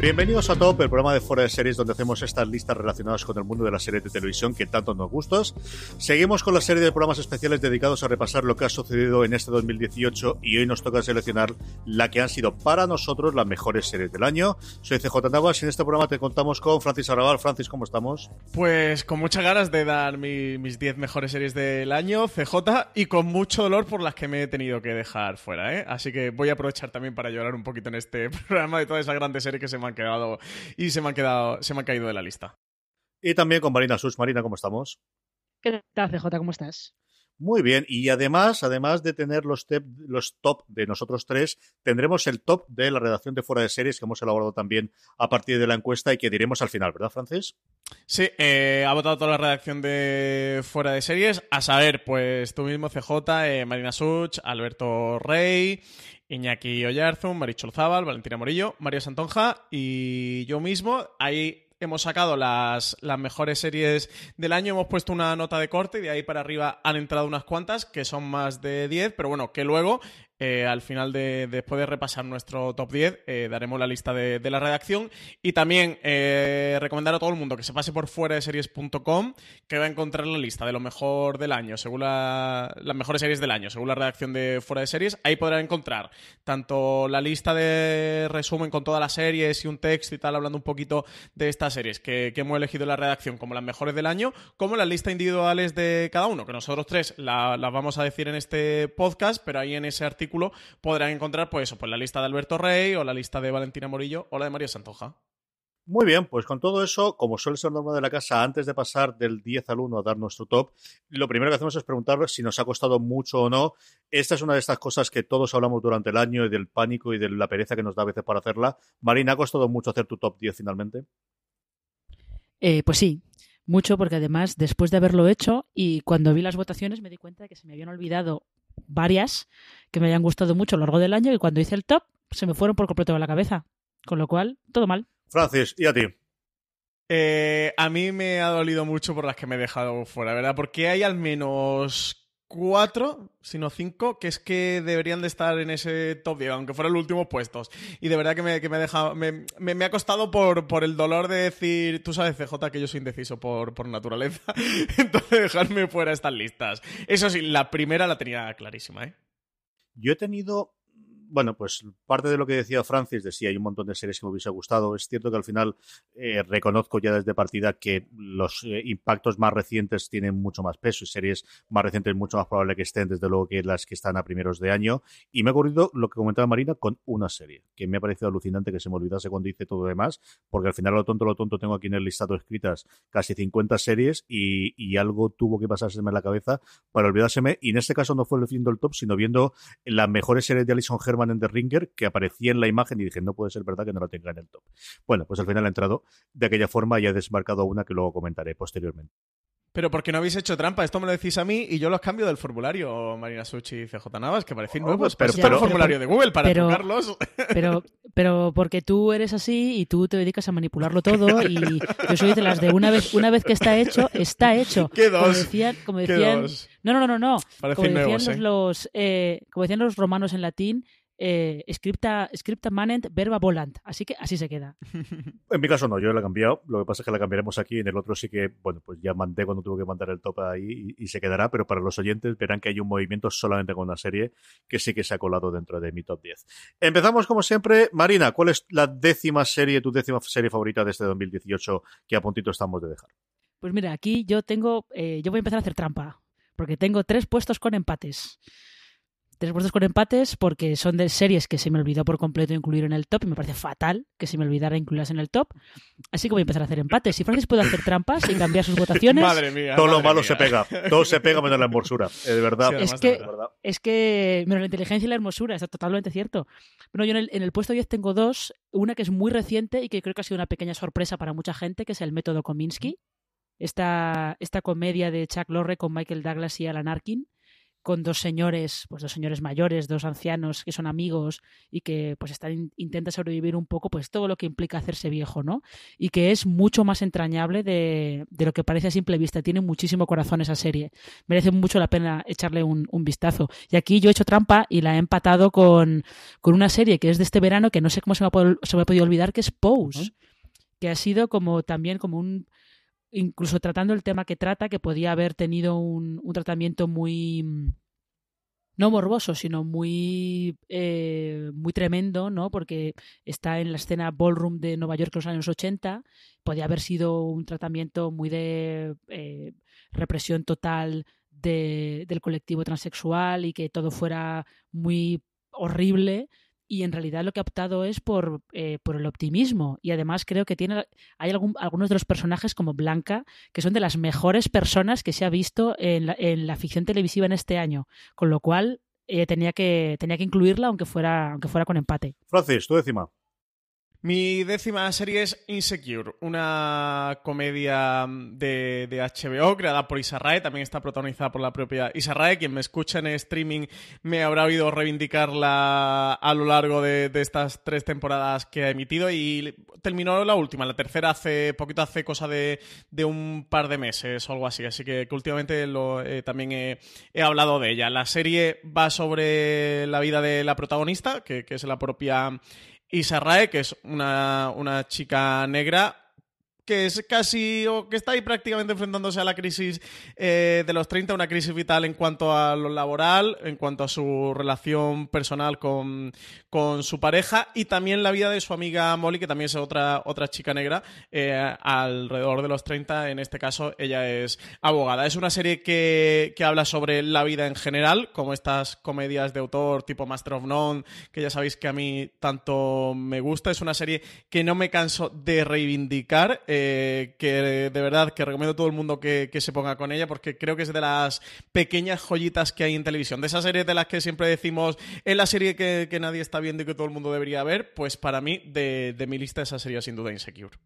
Bienvenidos a Top, el programa de fuera de series donde hacemos estas listas relacionadas con el mundo de las series de televisión que tanto nos gustas. Seguimos con la serie de programas especiales dedicados a repasar lo que ha sucedido en este 2018 y hoy nos toca seleccionar la que han sido para nosotros las mejores series del año. Soy CJ Navas y en este programa te contamos con Francis Arrabal. Francis, ¿cómo estamos? Pues con muchas ganas de dar mis 10 mejores series del año, CJ, y con mucho dolor por las que me he tenido que dejar fuera, ¿eh? Así que voy a aprovechar también para llorar un poquito en este programa de todas esas grandes series que se me han quedado y se me han quedado, se me han caído de la lista. Y también con Marina Sus. Marina, ¿cómo estamos? ¿Qué tal, CJ? ¿Cómo estás? Muy bien, y además, además de tener los, los top de nosotros tres, tendremos el top de la redacción de Fuera de Series que hemos elaborado también a partir de la encuesta y que diremos al final, ¿verdad, Francis? Sí, eh, ha votado toda la redacción de Fuera de Series, a saber, pues tú mismo, CJ, eh, Marina Such, Alberto Rey, Iñaki Oyarzun, Marichol Zabal, Valentina Morillo, Mario Santonja y yo mismo. Ahí hemos sacado las, las mejores series del año, hemos puesto una nota de corte y de ahí para arriba han entrado unas cuantas, que son más de 10, pero bueno, que luego eh, al final de después de repasar nuestro top 10 eh, daremos la lista de, la redacción. Y también eh, recomendar a todo el mundo que se pase por fuera de series.com que va a encontrar la lista de lo mejor del año según las mejores series del año según la redacción de fuera de series. Ahí podrán encontrar tanto la lista de resumen con todas las series y un texto y tal hablando un poquito de estas series que, hemos elegido en la redacción como las mejores del año como las listas individuales de cada uno que nosotros tres las vamos a decir en este podcast pero ahí en ese artículo podrán encontrar pues eso, pues la lista de Alberto Rey o la lista de Valentina Morillo o la de María Santoja. Muy bien, pues con todo eso, como suele ser norma de la casa, antes de pasar del 10 al 1 a dar nuestro top, lo primero que hacemos es preguntar si nos ha costado mucho o no. Esta es una de estas cosas que todos hablamos durante el año y del pánico y de la pereza que nos da a veces para hacerla. Marina, ¿ha costado mucho hacer tu top 10 finalmente? Eh, pues sí, mucho porque además después de haberlo hecho y cuando vi las votaciones me di cuenta de que se me habían olvidado varias que me hayan gustado mucho a lo largo del año y cuando hice el top se me fueron por completo de la cabeza. Con lo cual, todo mal. Francis, ¿y a ti? Eh, a mí me ha dolido mucho por las que me he dejado fuera, ¿verdad? Porque hay al menos cuatro, sino cinco, que es que deberían de estar en ese top 10, aunque fueran los últimos puestos. Y de verdad que me, que ha me, me, ha costado por, por el dolor de decir, tú sabes, CJ, que yo soy indeciso por, por naturaleza, entonces dejarme fuera estas listas. Eso sí, la primera la tenía clarísima, ¿eh? Yo he tenido bueno, pues parte de lo que decía Francis, de sí, hay un montón de series que me hubiese gustado. Es cierto que al final eh, reconozco ya desde partida que los eh, impactos más recientes tienen mucho más peso y series más recientes mucho más probable que estén, desde luego, que las que están a primeros de año. Y me ha ocurrido lo que comentaba Marina con una serie, que me ha parecido alucinante que se me olvidase cuando hice todo lo demás, porque al final lo tonto, lo tonto, tengo aquí en el listado escritas casi 50 series y, algo tuvo que pasárseme en la cabeza para olvidárseme. Y en este caso no fue viendo el top, sino viendo las mejores series de Alison Herman en The Ringer que aparecía en la imagen y dije, no puede ser verdad que no la tenga en el top. Bueno, pues al final ha entrado de aquella forma y ha desmarcado una que luego comentaré posteriormente. Pero porque no habéis hecho trampa, esto me lo decís a mí y yo los cambio del formulario, Marina Suchi y CJ Navas, que parecen nuevos. Pero, pero, el formulario de Google para pero, Pero, pero porque tú eres así y tú te dedicas a manipularlo todo y yo soy de las de una vez, una vez que está hecho, está hecho. ¿Qué dos? Como decían, como decían no, no, no, no. Como decían, los, ¿eh? los eh, como decían los romanos en latín, eh, scripta, scripta manent verba volant. Así que así se queda. En mi caso no, yo la he cambiado. Lo que pasa es que la cambiaremos aquí. En el otro sí que, bueno, pues ya mandé cuando tuve que mandar el top ahí y, se quedará. Pero para los oyentes verán que hay un movimiento solamente con una serie que sí que se ha colado dentro de mi top 10. Empezamos como siempre. Marina, ¿cuál es la décima serie, tu décima serie favorita de este 2018 que a puntito estamos de dejar? Pues mira, aquí yo tengo, eh, yo voy a empezar a hacer trampa. Porque tengo tres puestos con empates tres puestos con empates porque son de series que se me olvidó por completo incluir en el top y me parece fatal que se me olvidara incluirlas en el top. Así que voy a empezar a hacer empates. Si Francis puede hacer trampas y cambiar sus votaciones. Madre mía. Todo lo malo se pega. Todo se pega menos la hermosura. Eh, de verdad. es, que, es que menos la inteligencia y la hermosura. Es totalmente cierto. Bueno, yo en el, en el puesto 10 tengo dos. Una que es muy reciente y que creo que ha sido una pequeña sorpresa para mucha gente, que es el método Kominsky. Esta, esta comedia de Chuck Lorre con Michael Douglas y Alan Arkin con dos señores, pues dos señores mayores, dos ancianos que son amigos y que pues están intenta sobrevivir un poco pues todo lo que implica hacerse viejo, ¿no? Y que es mucho más entrañable de, de lo que parece a simple vista. Tiene muchísimo corazón esa serie. Merece mucho la pena echarle un, un vistazo. Y aquí yo he hecho trampa y la he empatado con, con una serie que es de este verano que no sé cómo se me ha, se me ha podido olvidar, que es Pose. Que ha sido como también como un incluso tratando el tema que trata, que podía haber tenido un, un tratamiento muy mm, no morboso, sino muy, eh, muy tremendo, ¿no? Porque está en la escena ballroom de Nueva York en los años 80. Podía haber sido un tratamiento muy de eh, represión total de, del colectivo transexual y que todo fuera muy horrible y en realidad lo que ha optado es por, eh, por el optimismo. Y además creo que tiene hay algún, algunos de los personajes como Blanca que son de las mejores personas que se ha visto en la, en la ficción televisiva en este año con lo cual eh, tenía que tenía que incluirla aunque fuera aunque fuera con empate. Francis tu décima mi décima serie es Insecure, una comedia de, de, HBO creada por Isarrae, también está protagonizada por la propia Isarrae. Quien me escucha en streaming me habrá oído reivindicarla a lo largo de, de, estas tres temporadas que ha emitido y terminó la última, la tercera hace poquito, hace cosa de, de un par de meses o algo así, así que, últimamente eh, también he, he, hablado de ella. La serie va sobre la vida de la protagonista, que, que es la propia y que es una, una chica negra que es casi, o que está ahí prácticamente enfrentándose a la crisis eh, de los 30, una crisis vital en cuanto a lo laboral, en cuanto a su relación personal con, con su pareja y también la vida de su amiga Molly, que también es otra, otra chica negra, eh, alrededor de los 30, en este caso ella es abogada. Es una serie que, que habla sobre la vida en general, como estas comedias de autor tipo Master of None, que ya sabéis que a mí tanto me gusta. Es una serie que no me canso de reivindicar. Eh, eh, que de verdad que recomiendo a todo el mundo que, que, se ponga con ella porque creo que es de las pequeñas joyitas que hay en televisión. De esas series de las que siempre decimos es la serie que, que nadie está viendo y que todo el mundo debería ver, pues para mí de, de mi lista esa sería sin duda Insecure.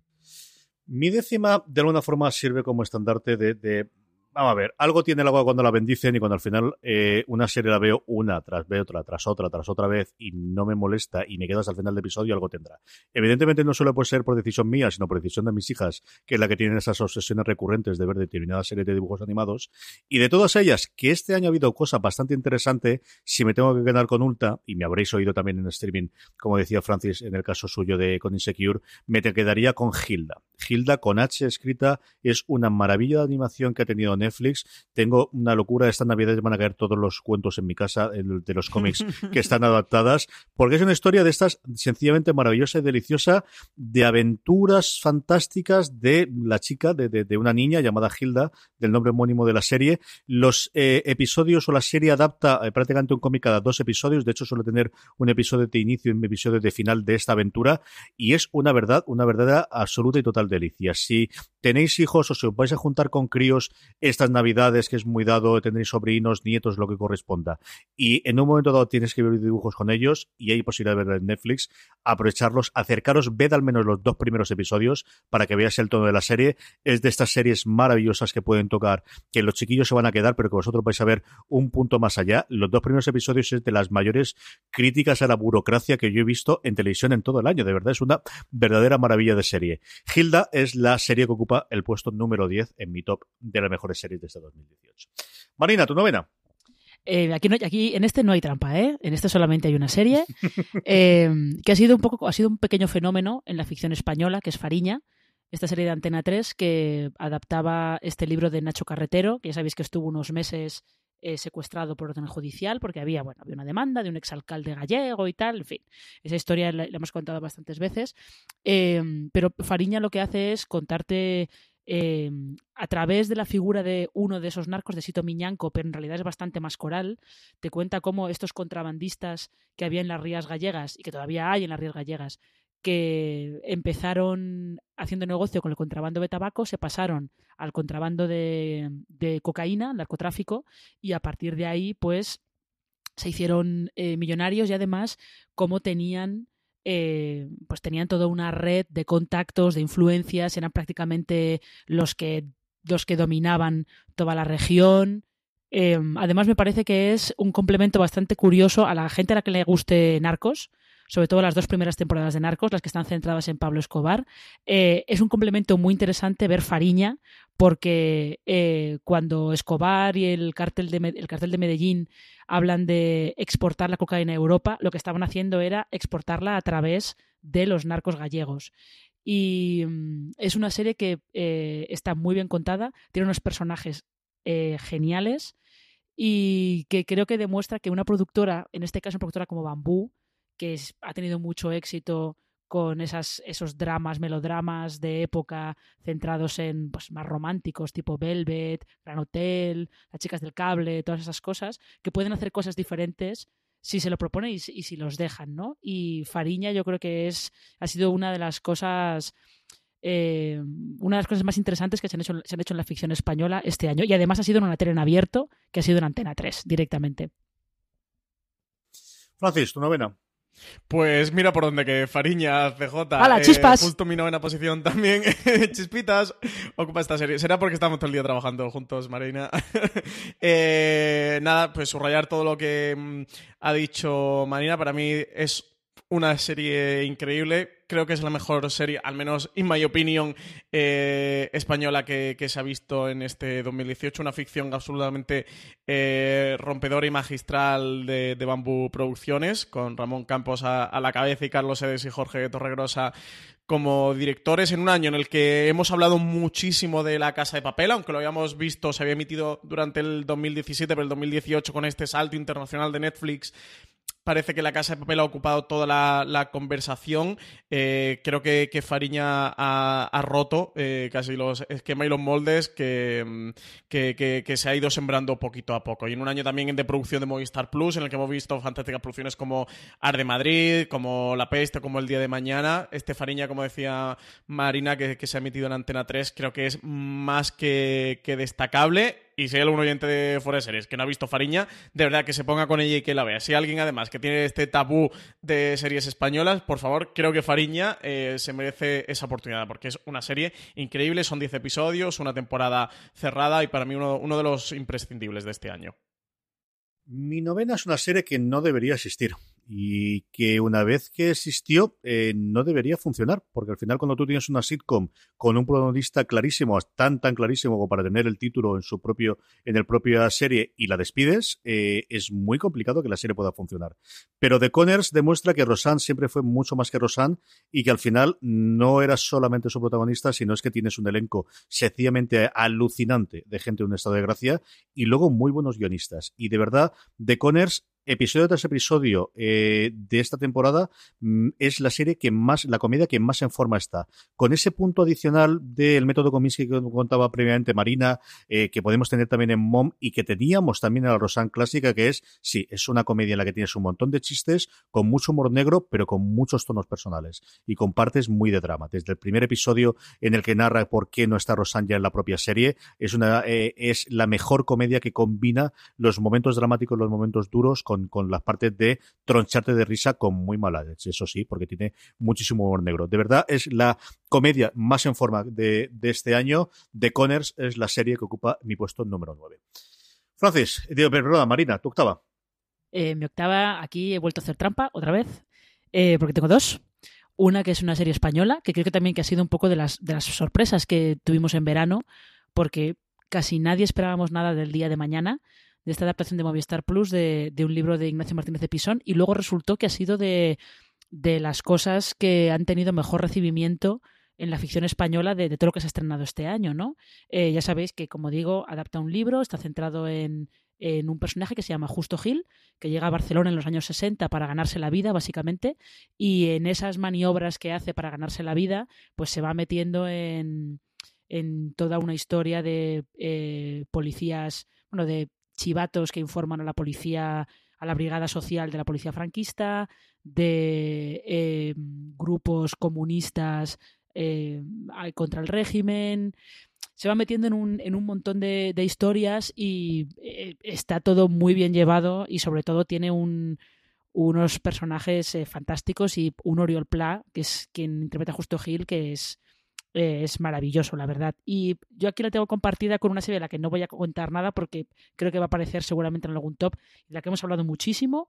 Mi décima de alguna forma sirve como estandarte de, de vamos a ver, algo tiene el agua cuando la bendicen y cuando al final eh, una serie la veo una tras vez otra, tras otra, tras otra vez y no me molesta y me quedas al final del episodio, algo tendrá. Evidentemente no puede ser por decisión mía, sino por decisión de mis hijas, que es la que tienen esas obsesiones recurrentes de ver determinadas series de dibujos animados. Y de todas ellas, que este año ha habido cosas bastante interesantes, si me tengo que quedar con Ulta, y me habréis oído también en streaming, como decía Francis en el caso suyo de con Insecure, me te quedaría con Hilda. Hilda con H escrita es una maravilla de animación que ha tenido Netflix. Tengo una locura, esta Navidad van a caer todos los cuentos en mi casa de los cómics que están adaptadas, porque es una historia de estas sencillamente maravillosa y deliciosa de aventuras fantásticas de la chica, de, una niña llamada Hilda, del nombre homónimo de la serie. Los eh, episodios o la serie adapta eh, prácticamente un cómic cada dos episodios, de hecho suele tener un episodio de inicio y un episodio de final de esta aventura, y es una verdad, una verdadera absoluta y total delicia. Si tenéis hijos o si os vais a juntar con críos estas navidades, que es muy dado, tendréis sobrinos, nietos, lo que corresponda, y en un momento dado tienes que ver dibujos con ellos y hay posibilidad de verlo en Netflix, aprovecharlos, acercaros, ved al menos los dos primeros episodios para que veáis el tono de la serie. Es de estas series maravillosas que pueden tocar, que los chiquillos se van a quedar, pero que vosotros vais a ver un punto más allá. Los dos primeros episodios es de las mayores críticas a la burocracia que yo he visto en televisión en todo el año. De verdad, es una verdadera maravilla de serie. Hilda es la serie que ocupa el puesto número 10 en mi top de las mejores series de este 2018. Marina, tu novena. Eh, aquí, aquí en este no hay trampa, ¿eh? En este solamente hay una serie eh, que ha sido un poco, ha sido un pequeño fenómeno en la ficción española, que es Fariña, esta serie de Antena 3 que adaptaba este libro de Nacho Carretero, que ya sabéis que estuvo unos meses eh, secuestrado por orden judicial porque había, bueno, había una demanda de un exalcalde gallego y tal, en fin. Esa historia la, hemos contado bastantes veces. pero Fariña lo que hace es contarte Em, a través de la figura de uno de esos narcos, de Sito Miñanco, pero en realidad es bastante más coral, te cuenta cómo estos contrabandistas que había en las rías gallegas y que todavía hay en las rías gallegas, que empezaron haciendo negocio con el contrabando de tabaco, se pasaron al contrabando de, de cocaína, narcotráfico, y a partir de ahí, pues, se hicieron eh, millonarios y además cómo tenían eh, pues tenían toda una red de contactos, de influencias, eran prácticamente los que, los que dominaban toda la región. Eh, además, me parece que es un complemento bastante curioso a la gente a la que le guste Narcos, sobre todo las dos primeras temporadas de Narcos, las que están centradas en Pablo Escobar. Eh, es un complemento muy interesante ver Fariña, porque eh, cuando Escobar y el cártel, de, el cartel de Medellín hablan de exportar la cocaína a Europa, lo que estaban haciendo era exportarla a través de los narcos gallegos. Y mm, es una serie que eh, está muy bien contada, tiene unos personajes geniales y que creo que demuestra que una productora, en este caso una productora como Bambú, que ha tenido mucho éxito con esas, esos dramas, melodramas de época centrados en pues, más románticos, tipo Velvet, Gran Hotel, Las chicas del cable, todas esas cosas, que pueden hacer cosas diferentes si se lo proponen y, si los dejan, ¿no? Y Fariña yo creo que es ha sido una de las cosas eh, una de las cosas más interesantes que se han, hecho, se han hecho en la ficción española este año y además ha sido en una tele en abierto que ha sido en Antena 3 directamente. Francis, tu novena. Pues mira por donde que Fariña, CJ, ¡Hala, eh, chispas! justo mi novena posición también, Chispitas, ocupa esta serie. Será porque estamos todo el día trabajando juntos, Marina. Eh, nada, pues subrayar todo lo que mm, ha dicho Marina. Para mí es una serie increíble. Creo que es la mejor serie, al menos in my opinion, eh, española que, se ha visto en este 2018. Una ficción absolutamente eh, rompedora y magistral de, de Bambú Producciones, con Ramón Campos a, la cabeza y Carlos Edes y Jorge Torregrosa como directores en un año en el que hemos hablado muchísimo de La Casa de Papel, aunque lo habíamos visto, se había emitido durante el 2017, pero el 2018 con este salto internacional de Netflix parece que la Casa de Papel ha ocupado toda la, conversación. Eh, creo que, Fariña ha, roto eh, casi los esquemas y los moldes mm, que, que, se ha ido sembrando poquito a poco. Y en un año también de producción de Movistar Plus, en el que hemos visto fantásticas producciones como Arde Madrid, como La Peste, como El Día de Mañana. Este Fariña, como decía Marina, que, se ha emitido en Antena 3, creo que es más que, que destacable y si hay algún oyente de fuera de series que no ha visto Fariña, de verdad que se ponga con ella y que la vea. Si hay alguien además que tiene este tabú de series españolas, por favor, creo que Fariña eh, se merece esa oportunidad porque es una serie increíble, son 10 episodios, una temporada cerrada y para mí uno, uno de los imprescindibles de este año. Mi novena es una serie que no debería existir y que una vez que existió eh, no debería funcionar, porque al final cuando tú tienes una sitcom con un protagonista clarísimo, tan tan clarísimo como para tener el título en su propio en el propia serie y la despides, eh, es muy complicado que la serie pueda funcionar. Pero The Conners demuestra que Rosanne siempre fue mucho más que Rosanne y que al final no era solamente su protagonista, sino es que tienes un elenco sencillamente alucinante de gente en un estado de gracia y luego muy buenos guionistas. Y de verdad, The Conners episodio tras episodio eh, de esta temporada mm, es la serie que más, la comedia que más en forma está. Con ese punto adicional del método Kominsky que contaba previamente Marina, eh, que podemos tener también en Mom y que teníamos también en la Rosan clásica, que es, sí, es una comedia en la que tienes un montón de chistes, con mucho humor negro, pero con muchos tonos personales y con partes muy de drama. Desde el primer episodio en el que narra por qué no está Rosan ya en la propia serie, es una, eh, es la mejor comedia que combina los momentos dramáticos, los momentos duros, las partes de troncharte de risa con muy mala eso sí, porque tiene muchísimo humor negro. De verdad, es la comedia más en forma de, este año. The Conners es la serie que ocupa mi puesto número 9. Francis, digo, perdón, Marina, tu octava. Eh, mi octava, aquí he vuelto a hacer trampa otra vez, eh, porque tengo dos. Una que es una serie española, que creo que también que ha sido un poco de las, de las sorpresas que tuvimos en verano, porque casi nadie esperábamos nada del día de mañana de esta adaptación de Movistar Plus de, un libro de Ignacio Martínez de Pisón y luego resultó que ha sido de, las cosas que han tenido mejor recibimiento en la ficción española de, todo lo que se ha estrenado este año, ¿no? Eh, ya sabéis que, como digo, adapta un libro, está centrado en, en, un personaje que se llama Justo Gil, que llega a Barcelona en los años 60 para ganarse la vida, básicamente, y en esas maniobras que hace para ganarse la vida, pues se va metiendo en, en toda una historia de eh, policías, bueno, de chivatos que informan a la policía, a la brigada social de la policía franquista, de eh, grupos comunistas eh, contra el régimen. Se va metiendo en un, en un montón de, historias y eh, está todo muy bien llevado y sobre todo tiene un, unos personajes fantásticos y un Oriol Pla, que es quien interpreta a Justo Gil, que es eh, es maravilloso, la verdad. Y yo aquí la tengo compartida con una serie de la que no voy a contar nada porque creo que va a aparecer seguramente en algún top, de la que hemos hablado muchísimo,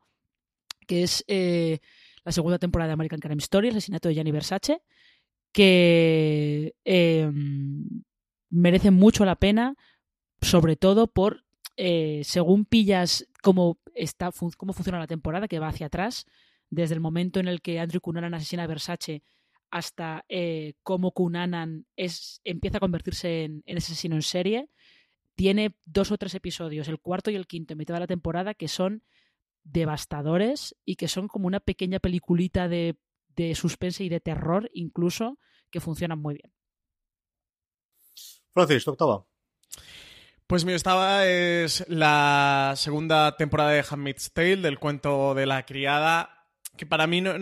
que es eh, la segunda temporada de American Crime Story, el asesinato de Gianni Versace, que em, merece mucho la pena, sobre todo por, eh, según pillas cómo, está, cómo funciona la temporada, que va hacia atrás, desde el momento en el que Andrew Cunanan asesina a Versace hasta eh, cómo Kunanan es, empieza a convertirse en, asesino en serie. Tiene dos o tres episodios, el cuarto y el quinto, en mitad de la temporada, que son devastadores y que son como una pequeña peliculita de, de suspense y de terror, incluso, que funcionan muy bien. Francis, octava. Pues mi octava es la segunda temporada de Handmaid's Tale, del cuento de la criada que para mí no,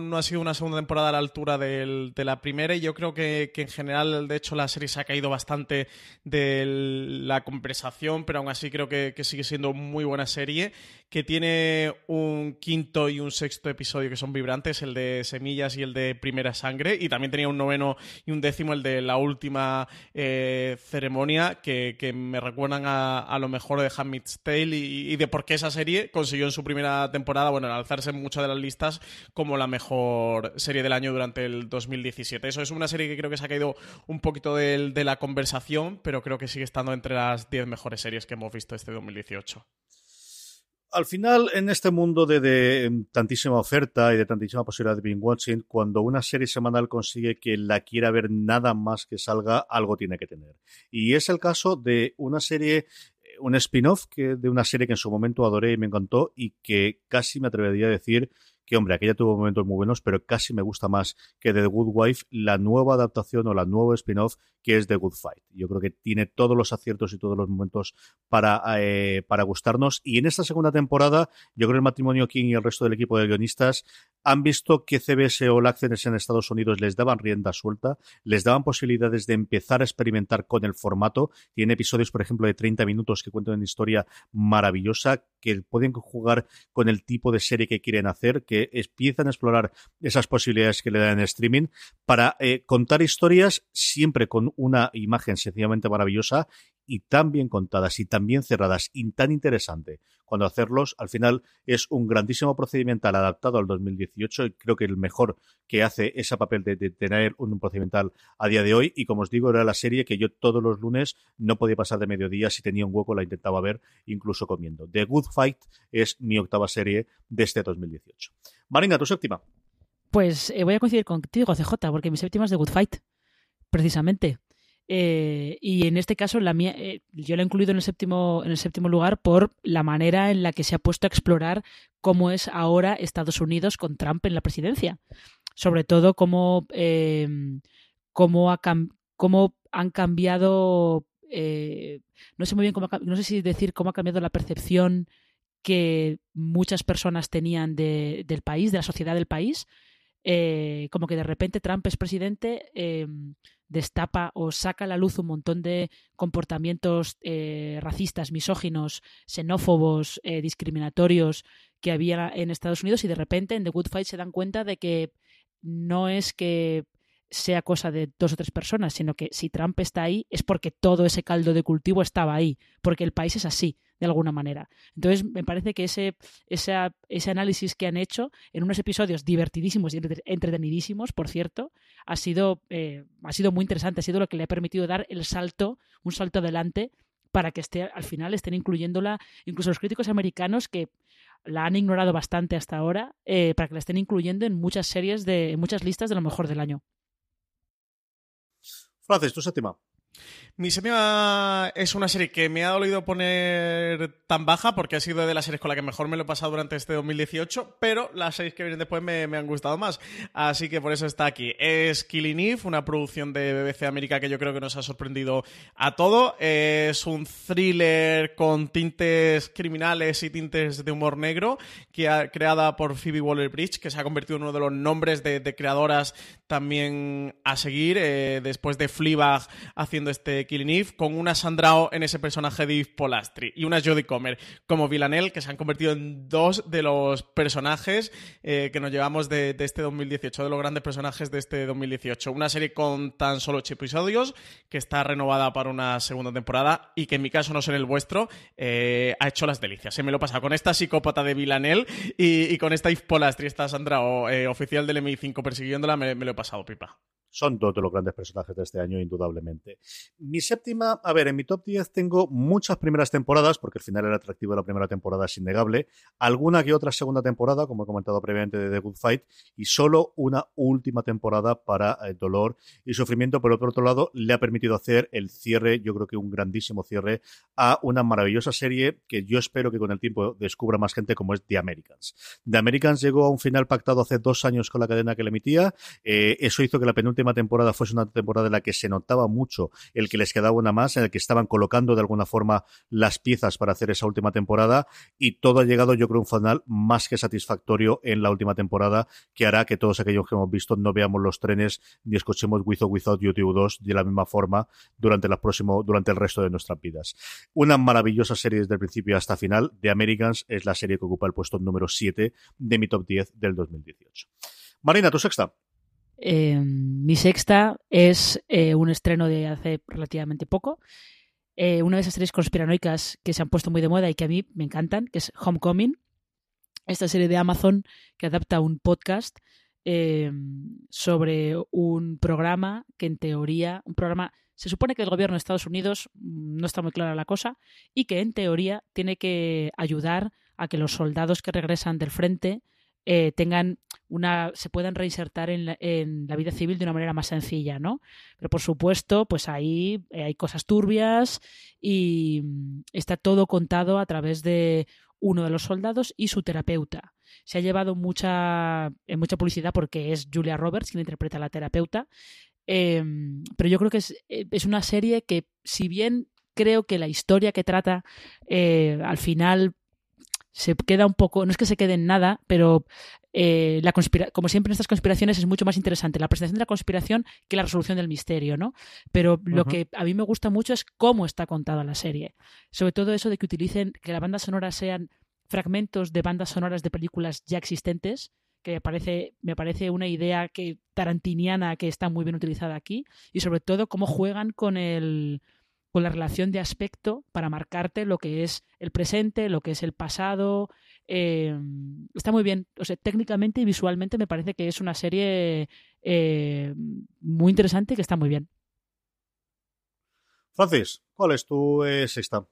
no, ha sido una segunda temporada a la altura de la primera y yo creo que, en general, de hecho, la serie se ha caído bastante de la conversación, pero aún así creo que, sigue siendo muy buena serie, que tiene un quinto y un sexto episodio que son vibrantes, el de Semillas y el de Primera Sangre, y también tenía un noveno y un décimo, el de la última eh, ceremonia, que, me recuerdan a, lo mejor de Handmaid's Tale y, y, de por qué esa serie consiguió en su primera temporada, bueno, alzarse en muchas de las listas como la mejor serie del año durante el 2017. Eso es una serie que creo que se ha caído un poquito de, la conversación, pero creo que sigue estando entre las 10 mejores series que hemos visto este 2018 al final, en este mundo de, tantísima oferta y de tantísima posibilidad de binge watching, cuando una serie semanal consigue que la quiera ver nada más que salga, algo tiene que tener. Y es el caso de una serie un spin-off de una serie que en su momento adoré y me encantó y que casi me atrevería a decir que hombre, aquella tuvo momentos muy buenos, pero casi me gusta más que The Good Wife la nueva adaptación o la nueva spin-off que es The Good Fight. Yo creo que tiene todos los aciertos y todos los momentos para, eh, para gustarnos. Y en esta segunda temporada, yo creo que el matrimonio King y el resto del equipo de guionistas han visto que CBS o Access en Estados Unidos les daban rienda suelta, les daban posibilidades de empezar a experimentar con el formato. Tiene episodios, por ejemplo, de 30 minutos que cuentan una historia maravillosa, que pueden jugar con el tipo de serie que quieren hacer, que empiezan a explorar esas posibilidades que le dan en streaming para eh, contar historias siempre con una imagen sencillamente maravillosa y tan bien contadas y tan bien cerradas y tan interesante cuando hacerlos, al final es un grandísimo procedimental adaptado al 2018 y creo que el mejor que hace ese papel de, tener un procedimental a día de hoy y como os digo era la serie que yo todos los lunes no podía pasar de mediodía si tenía un hueco la intentaba ver incluso comiendo. The Good Fight es mi octava serie de este 2018. Marina, tu séptima. Pues eh, voy a coincidir contigo, CJ, porque mi séptima es The Good Fight, precisamente. Eh, y en este caso, la mía, eh, yo la he incluido en el, séptimo, en el séptimo lugar por la manera en la que se ha puesto a explorar cómo es ahora Estados Unidos con Trump en la presidencia. Sobre todo cómo, eh, cómo, ha, cómo han cambiado, no sé muy bien cómo, no sé si decir cómo ha cambiado la percepción que muchas personas tenían de, del país, de la sociedad del país. como que de repente Trump es presidente destapa o saca a la luz un montón de comportamientos eh, racistas, misóginos, xenófobos, eh, discriminatorios que había en Estados Unidos y de repente en The Good Fight se dan cuenta de que no es que sea cosa de dos o tres personas, sino que si Trump está ahí es porque todo ese caldo de cultivo estaba ahí, porque el país es así, de alguna manera. Entonces, me parece que ese, ese análisis que han hecho en unos episodios divertidísimos y entretenidísimos, por cierto, ha sido, eh, ha sido muy interesante, ha sido lo que le ha permitido dar el salto, un salto adelante para que esté, al final estén incluyéndola, incluso los críticos americanos que la han ignorado bastante hasta ahora, eh, para que la estén incluyendo en muchas series, de, en muchas listas de lo mejor del año. Francis, tu séptima. Mi séptima es una serie que me ha dolido poner tan baja porque ha sido de las series con la que mejor me lo he pasado durante este 2018, pero las seis que vienen después me, han gustado más. Así que por eso está aquí. Es Killing Eve, una producción de BBC América que yo creo que nos ha sorprendido a todo. Es un thriller con tintes criminales y tintes de humor negro que ha, creada por Phoebe Waller-Bridge, que se ha convertido en uno de los nombres de, creadoras también a seguir eh, después de Fleabag haciendo este Con una Sandrao en ese personaje de Eve Polastri y una Jodie Comer como Villanelle, que se han convertido en dos de los personajes eh, que nos llevamos de, este 2018, de los grandes personajes de este 2018. Una serie con tan solo ocho episodios, que está renovada para una segunda temporada y que en mi caso, no sé en el vuestro, eh, ha hecho las delicias. Se me lo he pasado con esta psicópata de Villanelle y, con esta Eve Polastri, esta Sandrao eh, oficial del MI5 persiguiéndola, me lo he pasado, pipa son dos de los grandes personajes de este año, indudablemente. Mi séptima, a ver, en mi top 10 tengo muchas primeras temporadas, porque al final el atractivo de la primera temporada es innegable, alguna que otra segunda temporada, como he comentado previamente de The Good Fight, y solo una última temporada para el eh, dolor y sufrimiento, pero por otro lado le ha permitido hacer el cierre, yo creo que un grandísimo cierre, a una maravillosa serie que yo espero que con el tiempo descubra más gente como es The Americans. The Americans llegó a un final pactado hace dos años con la cadena que le emitía, eh, eso hizo que la penúltima temporada fuese una temporada en la que se notaba mucho el que les quedaba una más, en el que estaban colocando de alguna forma las piezas para hacer esa última temporada y todo ha llegado yo creo a un final más que satisfactorio en la última temporada que hará que todos aquellos que hemos visto no veamos los trenes ni escuchemos With or Without YouTube 2 de la misma forma durante, la próximo, durante el resto de nuestras vidas. Una maravillosa serie desde el principio hasta final. The Americans es la serie que ocupa el puesto número 7 de mi top 10 del 2018. Marina, tu sexta. Eh, mi sexta es eh, un estreno de hace relativamente poco. Eh, una de esas series conspiranoicas que se han puesto muy de moda y que a mí me encantan, que es Homecoming. Esta serie de Amazon que adapta un podcast sobre un programa que en teoría, un programa, se supone que el gobierno de Estados Unidos, mm, no está muy clara la cosa, y que en teoría tiene que ayudar a que los soldados que regresan del frente eh, tengan una se puedan reinsertar en la, en la, vida civil de una manera más sencilla, ¿no? Pero por supuesto, pues ahí eh, hay cosas turbias y mm, está todo contado a través de uno de los soldados y su terapeuta. Se ha llevado mucha, eh, mucha publicidad porque es Julia Roberts quien interpreta a la terapeuta. Em, pero yo creo que es, es, una serie que, si bien creo que la historia que trata al final se queda un poco, no es que se quede en nada, pero eh, la como siempre en estas conspiraciones es mucho más interesante la presentación de la conspiración que la resolución del misterio, ¿no? Pero lo que a mí me gusta mucho es cómo está contada la serie. Sobre todo eso de que utilicen, que la banda sonora sean fragmentos de bandas sonoras de películas ya existentes, que me parece, me parece una idea que tarantiniana que está muy bien utilizada aquí, y sobre todo cómo juegan con el con la relación de aspecto para marcarte lo que es el presente, lo que es el pasado. Eh, está muy bien. O sea, técnicamente y visualmente me parece que es una serie eh, muy interesante y que está muy bien. Francis, ¿cuál es tu eh, sexta?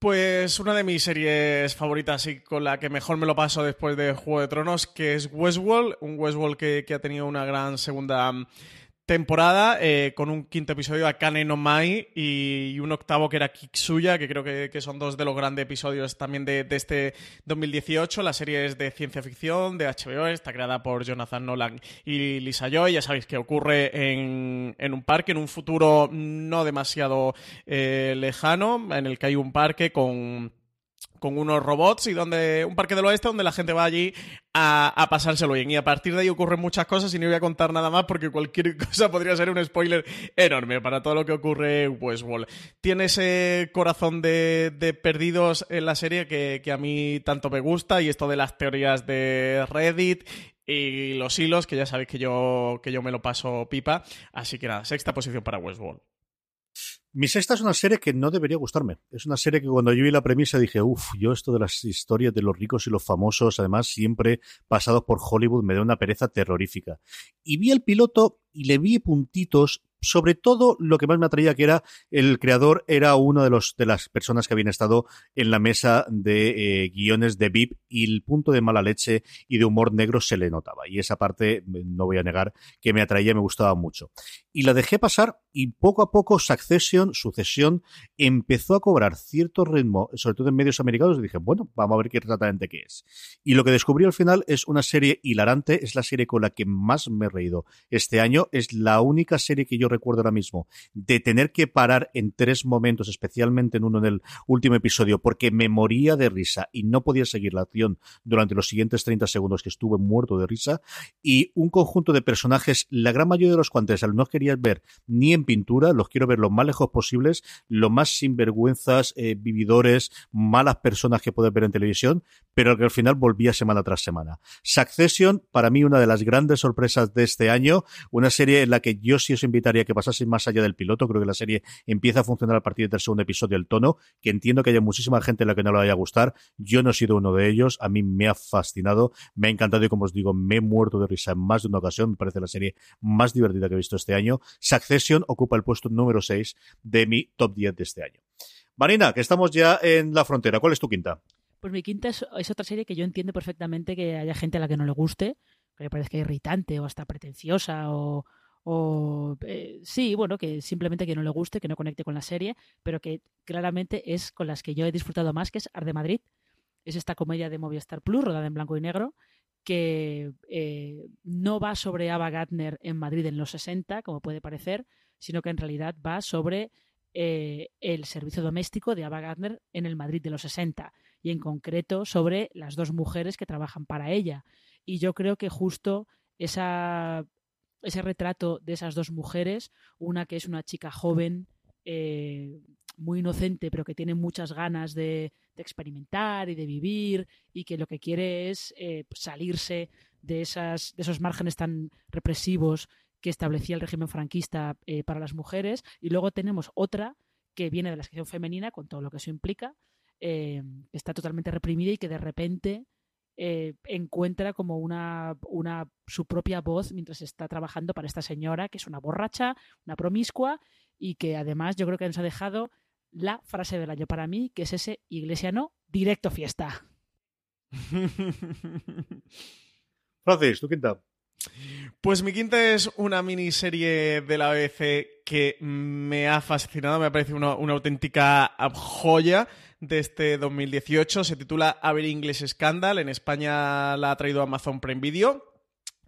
Pues una de mis series favoritas y con la que mejor me lo paso después de Juego de Tronos, que es Westworld, un Westworld que, que ha tenido una gran segunda temporada eh, con un quinto episodio a Kane no Mai y, un octavo que era Kiksuya, que creo que, son dos de los grandes episodios también de, este 2018. La serie es de ciencia ficción, de HBO, está creada por Jonathan Nolan y Lisa Joy. Ya sabéis que ocurre en, un parque, en un futuro no demasiado eh, lejano, en el que hay un parque con con unos robots y donde un parque del oeste donde la gente va allí a, pasárselo bien. Y a partir de ahí ocurren muchas cosas y no voy a contar nada más porque cualquier cosa podría ser un spoiler enorme para todo lo que ocurre en Westworld. Tiene ese corazón de, perdidos en la serie que, que a mí tanto me gusta y esto de las teorías de Reddit y los hilos, que ya sabéis que yo, que yo me lo paso pipa. Así que nada, sexta posición para Westworld. Mi sexta es una serie que no debería gustarme. Es una serie que cuando yo vi la premisa dije, uff, yo esto de las historias de los ricos y los famosos, además siempre pasados por Hollywood, me da una pereza terrorífica. Y vi el piloto y le vi puntitos sobre todo lo que más me atraía que era el creador era uno de los de las personas que habían estado en la mesa de eh, guiones de VIP y el punto de mala leche y de humor negro se le notaba y esa parte no voy a negar que me atraía me gustaba mucho y la dejé pasar y poco a poco Succession, Sucesión empezó a cobrar cierto ritmo, sobre todo en medios americanos y dije, bueno, vamos a ver qué exactamente qué es. Y lo que descubrí al final es una serie hilarante, es la serie con la que más me he reído este año, es la única serie que yo recuerdo ahora mismo de tener que parar en tres momentos, especialmente en uno en el último episodio, porque me moría de risa y no podía seguir la acción durante los siguientes 30 segundos que estuve muerto de risa, y un conjunto de personajes, la gran mayoría de los cuantos no querías ver ni en pintura, los quiero ver lo más lejos posibles, lo más sinvergüenzas, eh, vividores, malas personas que puedes ver en televisión, pero que al final volvía semana tras semana. Succession, para mí, una de las grandes sorpresas de este año, una serie en la que yo sí os invitaría a que pasaseis más allá del piloto, creo que la serie empieza a funcionar a partir del segundo episodio, el tono, que entiendo que haya muchísima gente a la que no le vaya a gustar, yo no he sido uno de ellos, a mí me ha fascinado, me ha encantado y como os digo, me he muerto de risa en más de una ocasión, me parece la serie más divertida que he visto este año. Succession ocupa el puesto número 6 de mi top 10 de este año. Marina, que estamos ya en la frontera, ¿cuál es tu quinta? Pues mi quinta es, otra serie que yo entiendo perfectamente que haya gente a la que no le guste, que le parezca irritante o hasta pretenciosa o, eh, sí, bueno, que simplemente que no le guste, que no conecte con la serie, pero que claramente es con las que yo he disfrutado más, que es Arde Madrid. Es esta comedia de Movistar Plus, rodada en blanco y negro, que eh, no va sobre Ava Gardner en Madrid en los 60, como puede parecer, sino que en realidad va sobre eh, el servicio doméstico de Ava Gardner en el Madrid de los 60 y en concreto sobre las dos mujeres que trabajan para ella. Y yo creo que justo esa, ese retrato de esas dos mujeres, una que es una chica joven, eh, muy inocente, pero que tiene muchas ganas de, experimentar y de vivir y que lo que quiere es eh, salirse de, esas, de esos márgenes tan represivos que establecía el régimen franquista eh, para las mujeres. Y luego tenemos otra que viene de la sección femenina, con todo lo que eso implica, que está totalmente reprimida y que de repente encuentra como una, una, su propia voz mientras está trabajando para esta señora, que es una borracha, una promiscua, y que además yo creo que nos ha dejado la frase del año para mí, que es ese iglesia no, directo fiesta. Francis, tu quinta. Pues mi quinta es una miniserie de la BBC que me ha fascinado, me parece una, una auténtica joya de este 2018. Se titula Aver English Scandal. En España la ha traído Amazon Prime Video.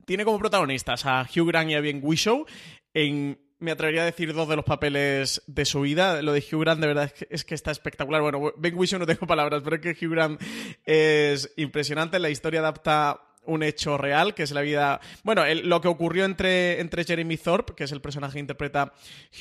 Tiene como protagonistas a Hugh Grant y a Ben Whishaw en me atrevería a decir dos de los papeles de su vida. Lo de Hugh Grant, de verdad, es que, es que está espectacular. Bueno, Ben Whishaw no tengo palabras, pero es que Hugh Grant es impresionante. La historia adapta un hecho real, que es la vida. Bueno, lo que ocurrió entre, entre Jeremy Thorpe, que es el personaje que interpreta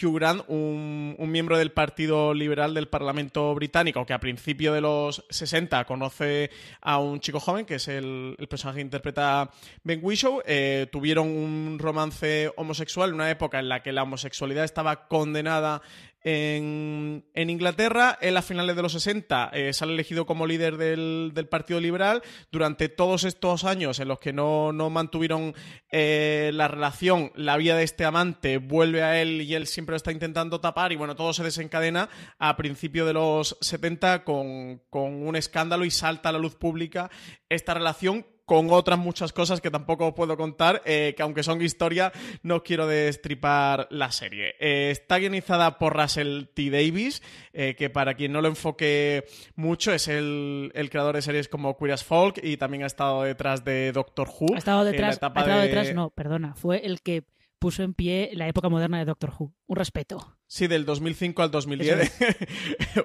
Hugh Grant, un, miembro del Partido Liberal del Parlamento Británico, que a principio de los 60 conoce a un chico joven, que es el, personaje que interpreta Ben Whishaw. Eh, tuvieron un romance homosexual en una época en la que la homosexualidad estaba condenada en, Inglaterra. Él a finales de los 60 eh, sale elegido como líder del, Partido Liberal. Durante todos estos años en los que no, mantuvieron eh, la relación, la vida de este amante vuelve a él y él siempre lo está intentando tapar. Y bueno, todo se desencadena a principios de los 70 con, con un escándalo y salta a la luz pública esta relación con otras muchas cosas que tampoco puedo contar, eh, que aunque son historia, no quiero destripar la serie. Eh, está guionizada por Russell T. Davis, eh, que para quien no lo enfoque mucho, es el, creador de series como Queer as Folk y también ha estado detrás de Doctor Who. Ha estado detrás, ha estado detrás, no, perdona, fue el que puso en pie la época moderna de Doctor Who. Un respeto. Sí, del 2005 al 2010.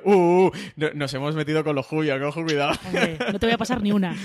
Uh, uh, nos hemos metido con los Julia, ojo, cuidado. no te voy a pasar ni una.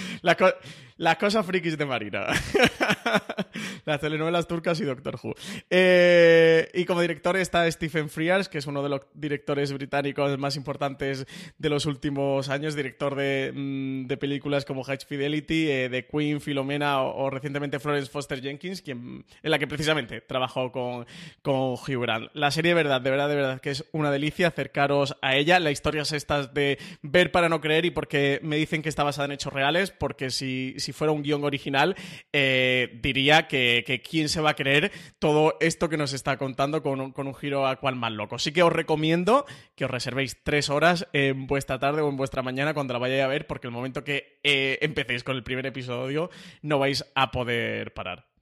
las cosas frikis de Marina. Las telenovelas turcas y Doctor Who. Eh, y como director está Stephen Frears, que es uno de los directores británicos más importantes de los últimos años, director de, mm, películas como High Fidelity, eh, de Queen, Filomena o, recientemente Florence Foster Jenkins, quien, en la que precisamente trabajó con, con Hugh Grant. La serie, verdad, de verdad, de verdad, que es una delicia acercaros a ella. La historia es estas de ver para no creer y porque me dicen que está basada en hechos reales, porque si, si fuera un guion original, eh, diría que, quién se va a creer todo esto que nos está contando con un, con un giro a cual más loco. Así que os recomiendo que os reservéis tres horas en vuestra tarde o en vuestra mañana cuando la vayáis a ver, porque el momento que eh, empecéis con el primer episodio no vais a poder parar.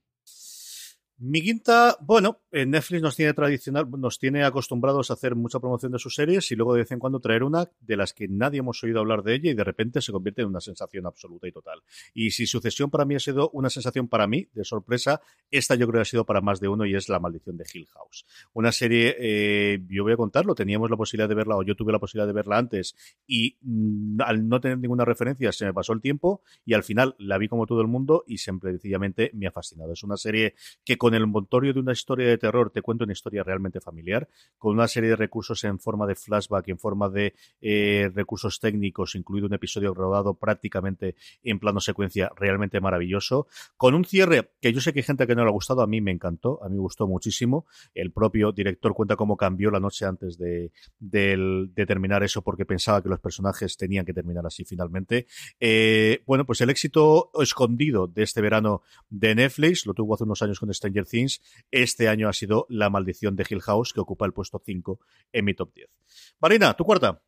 Mi quinta, bueno, en Netflix nos tiene tradicional, nos tiene acostumbrados a hacer mucha promoción de sus series y luego de vez en cuando traer una de las que nadie hemos oído hablar de ella y de repente se convierte en una sensación absoluta y total. Y si Sucesión para mí ha sido una sensación para mí de sorpresa, esta yo creo que ha sido para más de uno y es La Maldición de Hill House. Una serie, eh, yo voy a contarlo, teníamos la posibilidad de verla o yo tuve la posibilidad de verla antes y mm, al no tener ninguna referencia se me pasó el tiempo y al final la vi como todo el mundo y siempre sencillamente me ha fascinado. Es una serie que con el montorio de una historia de terror te cuento una historia realmente familiar, con una serie de recursos en forma de flashback, en forma de eh, recursos técnicos, incluido un episodio rodado prácticamente en plano secuencia realmente maravilloso, con un cierre que yo sé que hay gente que no le ha gustado, a mí me encantó, a mí me gustó muchísimo. El propio director cuenta cómo cambió la noche antes de, terminar eso porque pensaba que los personajes tenían que terminar así finalmente. Eh, bueno, pues el éxito escondido de este verano de Netflix, lo tuvo hace unos años con Stranger Things, este año ha sido La maldición de Hill House, que ocupa el puesto 5 en mi top 10. Marina, tu cuarta.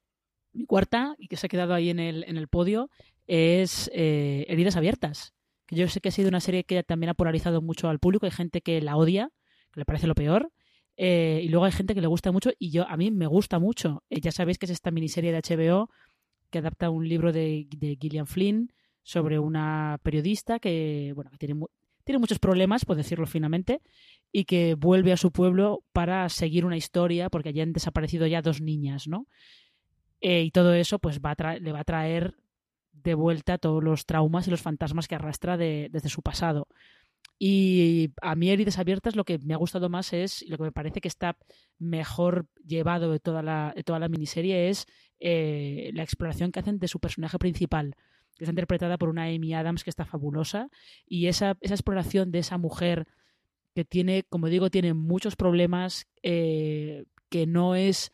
Mi cuarta, y que se ha quedado ahí en el, en el podio, es eh, Heridas Abiertas. Que yo sé que ha sido una serie que también ha polarizado mucho al público. Hay gente que la odia, que le parece lo peor. Eh, y luego hay gente que le gusta mucho y yo a mí me gusta mucho. Eh, ya sabéis que es esta miniserie de HBO que adapta un libro de, de Gillian Flynn sobre una periodista que, bueno, que tiene, tiene muchos problemas, por decirlo finamente, y que vuelve a su pueblo para seguir una historia, porque allí han desaparecido ya dos niñas, ¿no? Eh, y todo eso pues va le va a traer de vuelta todos los traumas y los fantasmas que arrastra desde su pasado. Y a mí Heridas Abiertas lo que me ha gustado más es, lo que me parece que está mejor llevado de toda la, de toda la miniserie es eh, la exploración que hacen de su personaje principal que está interpretada por una Amy Adams que está fabulosa, y esa, esa exploración de esa mujer que tiene, como digo, tiene muchos problemas, eh, que no es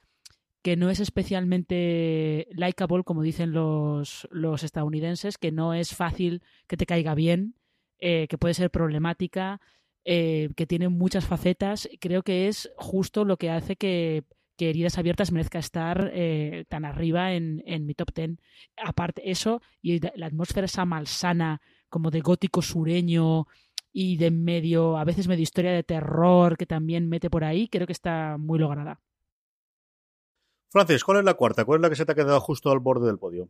que no es especialmente likable, como dicen los, los estadounidenses, que no es fácil que te caiga bien, eh, que puede ser problemática, eh, que tiene muchas facetas. Creo que es justo lo que hace que que Heridas Abiertas merezca estar eh, tan arriba en, mi top ten. Aparte eso, y la atmósfera esa malsana, como de gótico sureño y de medio, a veces medio historia de terror que también mete por ahí, creo que está muy lograda. Francis, ¿cuál es la cuarta? ¿Cuál es la que se te ha quedado justo al borde del podio?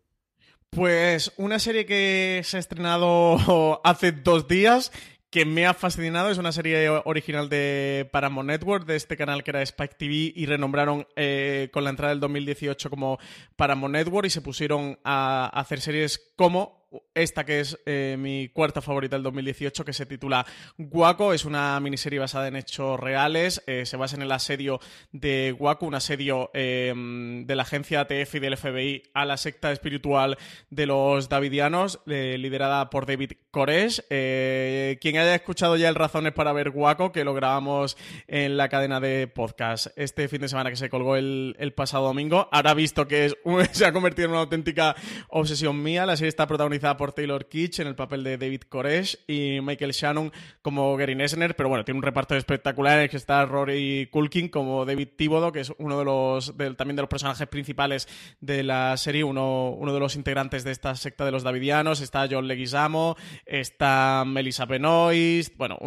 Pues una serie que se ha estrenado hace dos días que me ha fascinado. Es una serie original de Paramount Network, de este canal que era Spike TV, y renombraron eh, con la entrada del 2018 como Paramount Network y se pusieron a hacer series como esta que es eh, mi cuarta favorita del 2018, que se titula Guaco. Es una miniserie basada en hechos reales. Eh, se basa en el asedio de Guaco, un asedio eh, de la agencia ATF y del FBI a la secta espiritual de los Davidianos, liderada por David Koresh. quien haya escuchado ya el Razones para ver Guaco, que lo grabamos en la cadena de podcast este fin de semana que se colgó el, pasado domingo, habrá visto que se ha convertido en una auténtica obsesión mía. La serie está protagonizada por Taylor Kitsch en el papel de David Koresh y Michael Shannon como Gary Nessner, pero bueno, tiene un reparto espectacular en el que está Rory Culkin como David Thibodeau, que es uno de los también de los personajes principales de la serie, uno, uno de los integrantes de esta secta de los Davidianos, está John Leguizamo, está Melissa Benoist, bueno,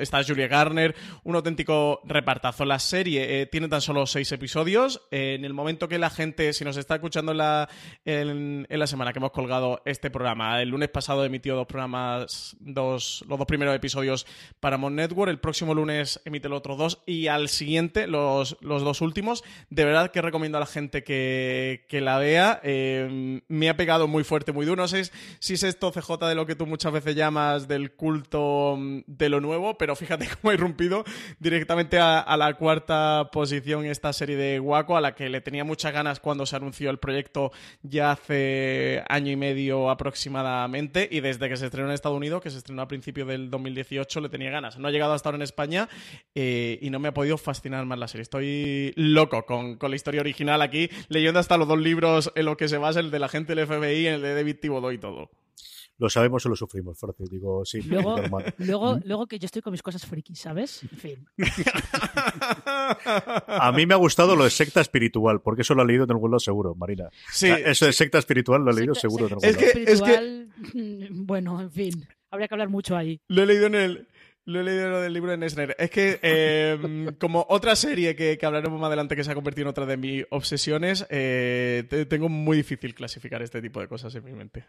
está Julia Garner, un auténtico repartazo. La serie eh, tiene tan solo seis episodios. en el momento que la gente, si nos está escuchando la, en la semana que hemos colgado este programa, el lunes pasado emitió dos programas, dos, los dos primeros episodios para Mon Network. El próximo lunes emite los otros dos. Y al siguiente, los, los dos últimos. De verdad que recomiendo a la gente que, la vea. Eh, me ha pegado muy fuerte, muy duro. No sé si es esto, CJ, de lo que tú muchas veces llamas del culto mm, de lo nuevo, pero fíjate cómo ha irrumpido directamente a, a la cuarta posición esta serie de Waco, a la que le tenía muchas ganas cuando se anunció el proyecto ya hace año y medio aproximadamente aproximadamente y desde que se estrenó en Estados Unidos, que se estrenó a principios del 2018, le tenía ganas. No ha llegado hasta ahora en España eh, y no me ha podido fascinar más la serie. Estoy loco con, la historia original aquí, leyendo hasta los dos libros en los que se basa el de la gente del FBI, el de David Thibodeau y todo lo sabemos o lo sufrimos, Francis. Digo, sí, luego, luego, luego, que yo estoy con mis cosas frikis, ¿sabes? En fin. A mí me ha gustado lo de secta espiritual, porque eso lo he leído en algún lado seguro, Marina. Sí. Eso de secta espiritual lo he leído seguro en algún lado. Es que, Bueno, en fin. Habría que hablar mucho ahí. Lo he leído en el. Lo he leído lo del libro de Nesner. Es que, em, como otra serie que, hablaremos más adelante que se ha convertido en otra de mis obsesiones, eh, tengo muy difícil clasificar este tipo de cosas en mi mente.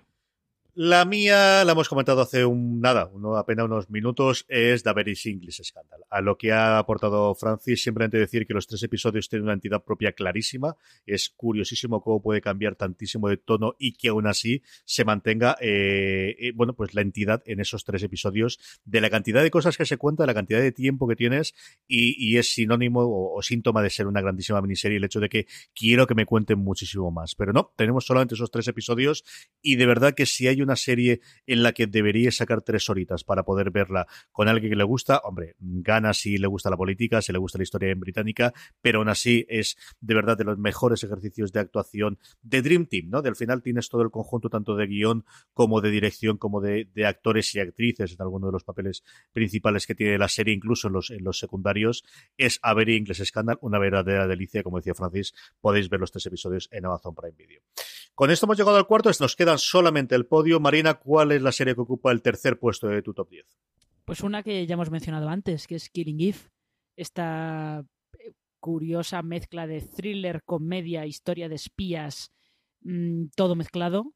La mía, la hemos comentado hace un nada, uno, apenas unos minutos, es The Very English Scandal. A lo que ha aportado Francis, simplemente decir que los tres episodios tienen una entidad propia clarísima. Es curiosísimo cómo puede cambiar tantísimo de tono y que aún así se mantenga, eh, eh, bueno, pues la entidad en esos tres episodios de la cantidad de cosas que se cuenta, de la cantidad de tiempo que tienes y, es sinónimo o, o, síntoma de ser una grandísima miniserie el hecho de que quiero que me cuenten muchísimo más. Pero no, tenemos solamente esos tres episodios y de verdad que si hay un una serie en la que debería sacar tres horitas para poder verla con alguien que le gusta, hombre, gana si le gusta la política, si le gusta la historia en británica, pero aún así es de verdad de los mejores ejercicios de actuación de Dream Team, ¿no? Del final tienes todo el conjunto tanto de guion como de dirección, como de, actores y actrices en alguno de los papeles principales que tiene la serie, incluso en los, secundarios, es A Very English Scandal, una verdadera delicia, como decía Francis, podéis ver los tres episodios en Amazon Prime Video. Con esto hemos llegado al cuarto, nos quedan solamente el podio. Marina, ¿cuál es la serie que ocupa el tercer puesto de tu top 10? Pues una que ya hemos mencionado antes, que es Killing Eve. Esta eh, curiosa mezcla de thriller, comedia, historia de espías, mm, todo mezclado,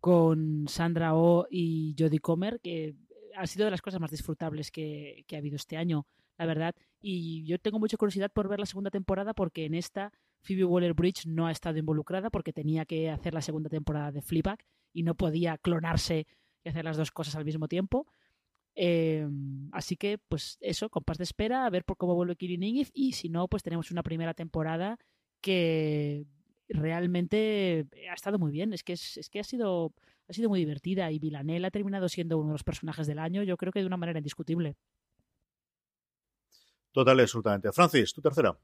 con Sandra Oh y Jodie Comer, que ha sido de las cosas más disfrutables que, que ha habido este año, la verdad. Y yo tengo mucha curiosidad por ver la segunda temporada porque en esta Phoebe Waller-Bridge no ha estado involucrada porque tenía que hacer la segunda temporada de Fleabag y no podía clonarse y hacer las dos cosas al mismo tiempo. Em, así que, pues eso, compás de espera, a ver por cómo vuelve Kirin Ingrid y si no, pues tenemos una primera temporada que realmente ha estado muy bien. Es que, es, que ha, sido, ha sido muy divertida y Villanelle ha terminado siendo uno de los personajes del año, yo creo que de una manera indiscutible. Total, absolutamente. Francis, tu tercera.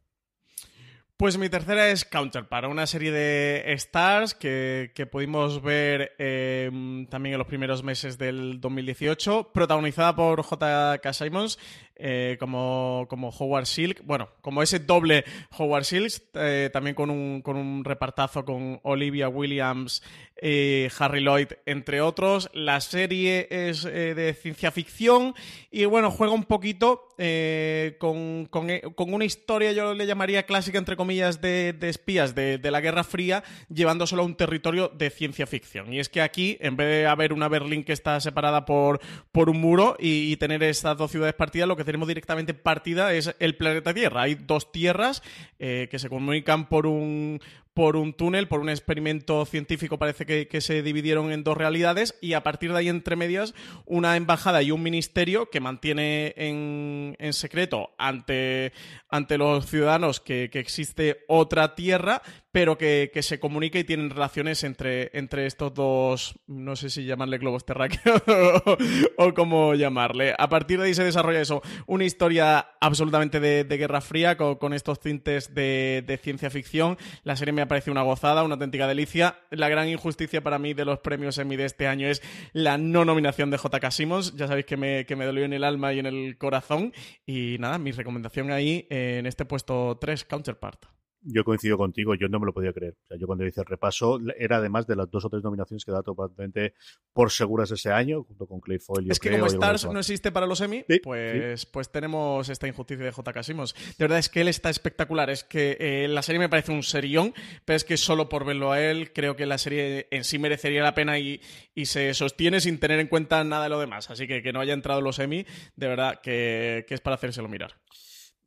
Pues mi tercera es Counter, para una serie de Stars que, pudimos ver em, también en los primeros meses del 2018, protagonizada por J.K. Simons eh, como, como Howard Silk, bueno, como ese doble Howard Silk, eh, también con un, con un repartazo con Olivia Williams, y Harry Lloyd, entre otros. La serie es eh, de ciencia ficción y bueno, juega un poquito con, con una historia, yo le llamaría clásica, entre comillas, de, espías de, la Guerra Fría, llevándoselo a un territorio de ciencia ficción. Y es que aquí, en vez de haber una Berlín que está separada por, por un muro y, tener estas dos ciudades partidas, lo que tenemos directamente partida es el planeta Tierra. Hay dos tierras eh, que se comunican por un, por un túnel, por un experimento científico, parece que, se dividieron en dos realidades y a partir de ahí, entre medias, una embajada y un ministerio que mantiene en, secreto ante, ante los ciudadanos que, existe otra tierra, pero que, se comunica y tienen relaciones entre, entre estos dos, no sé si llamarle globos terráqueos o, cómo llamarle. A partir de ahí se desarrolla eso, una historia absolutamente de, Guerra Fría con, estos tintes de, de ciencia ficción. La serie me me parece una gozada, una auténtica delicia. La gran injusticia para mí de los premios Emmy de este año es la no nominación de J.K. Simmons. Ya sabéis que me, que me dolió en el alma y en el corazón. Y nada, mi recomendación ahí en este puesto 3, Counterpart. Yo coincido contigo, yo no me lo podía creer. O sea, yo cuando hice el repaso, era además de las dos o tres nominaciones que da totalmente por seguras ese año, junto con Clay Foyle. Es que como Stars no existe para los Emmy, pues, pues tenemos esta injusticia de J.K. Simmons. De verdad es que él está espectacular. Es que eh, la serie me parece un serión, pero es que solo por verlo a él, creo que la serie en sí merecería la pena y, y se sostiene sin tener en cuenta nada de lo demás. Así que que no haya entrado los Emmy, de verdad que, que es para hacérselo mirar.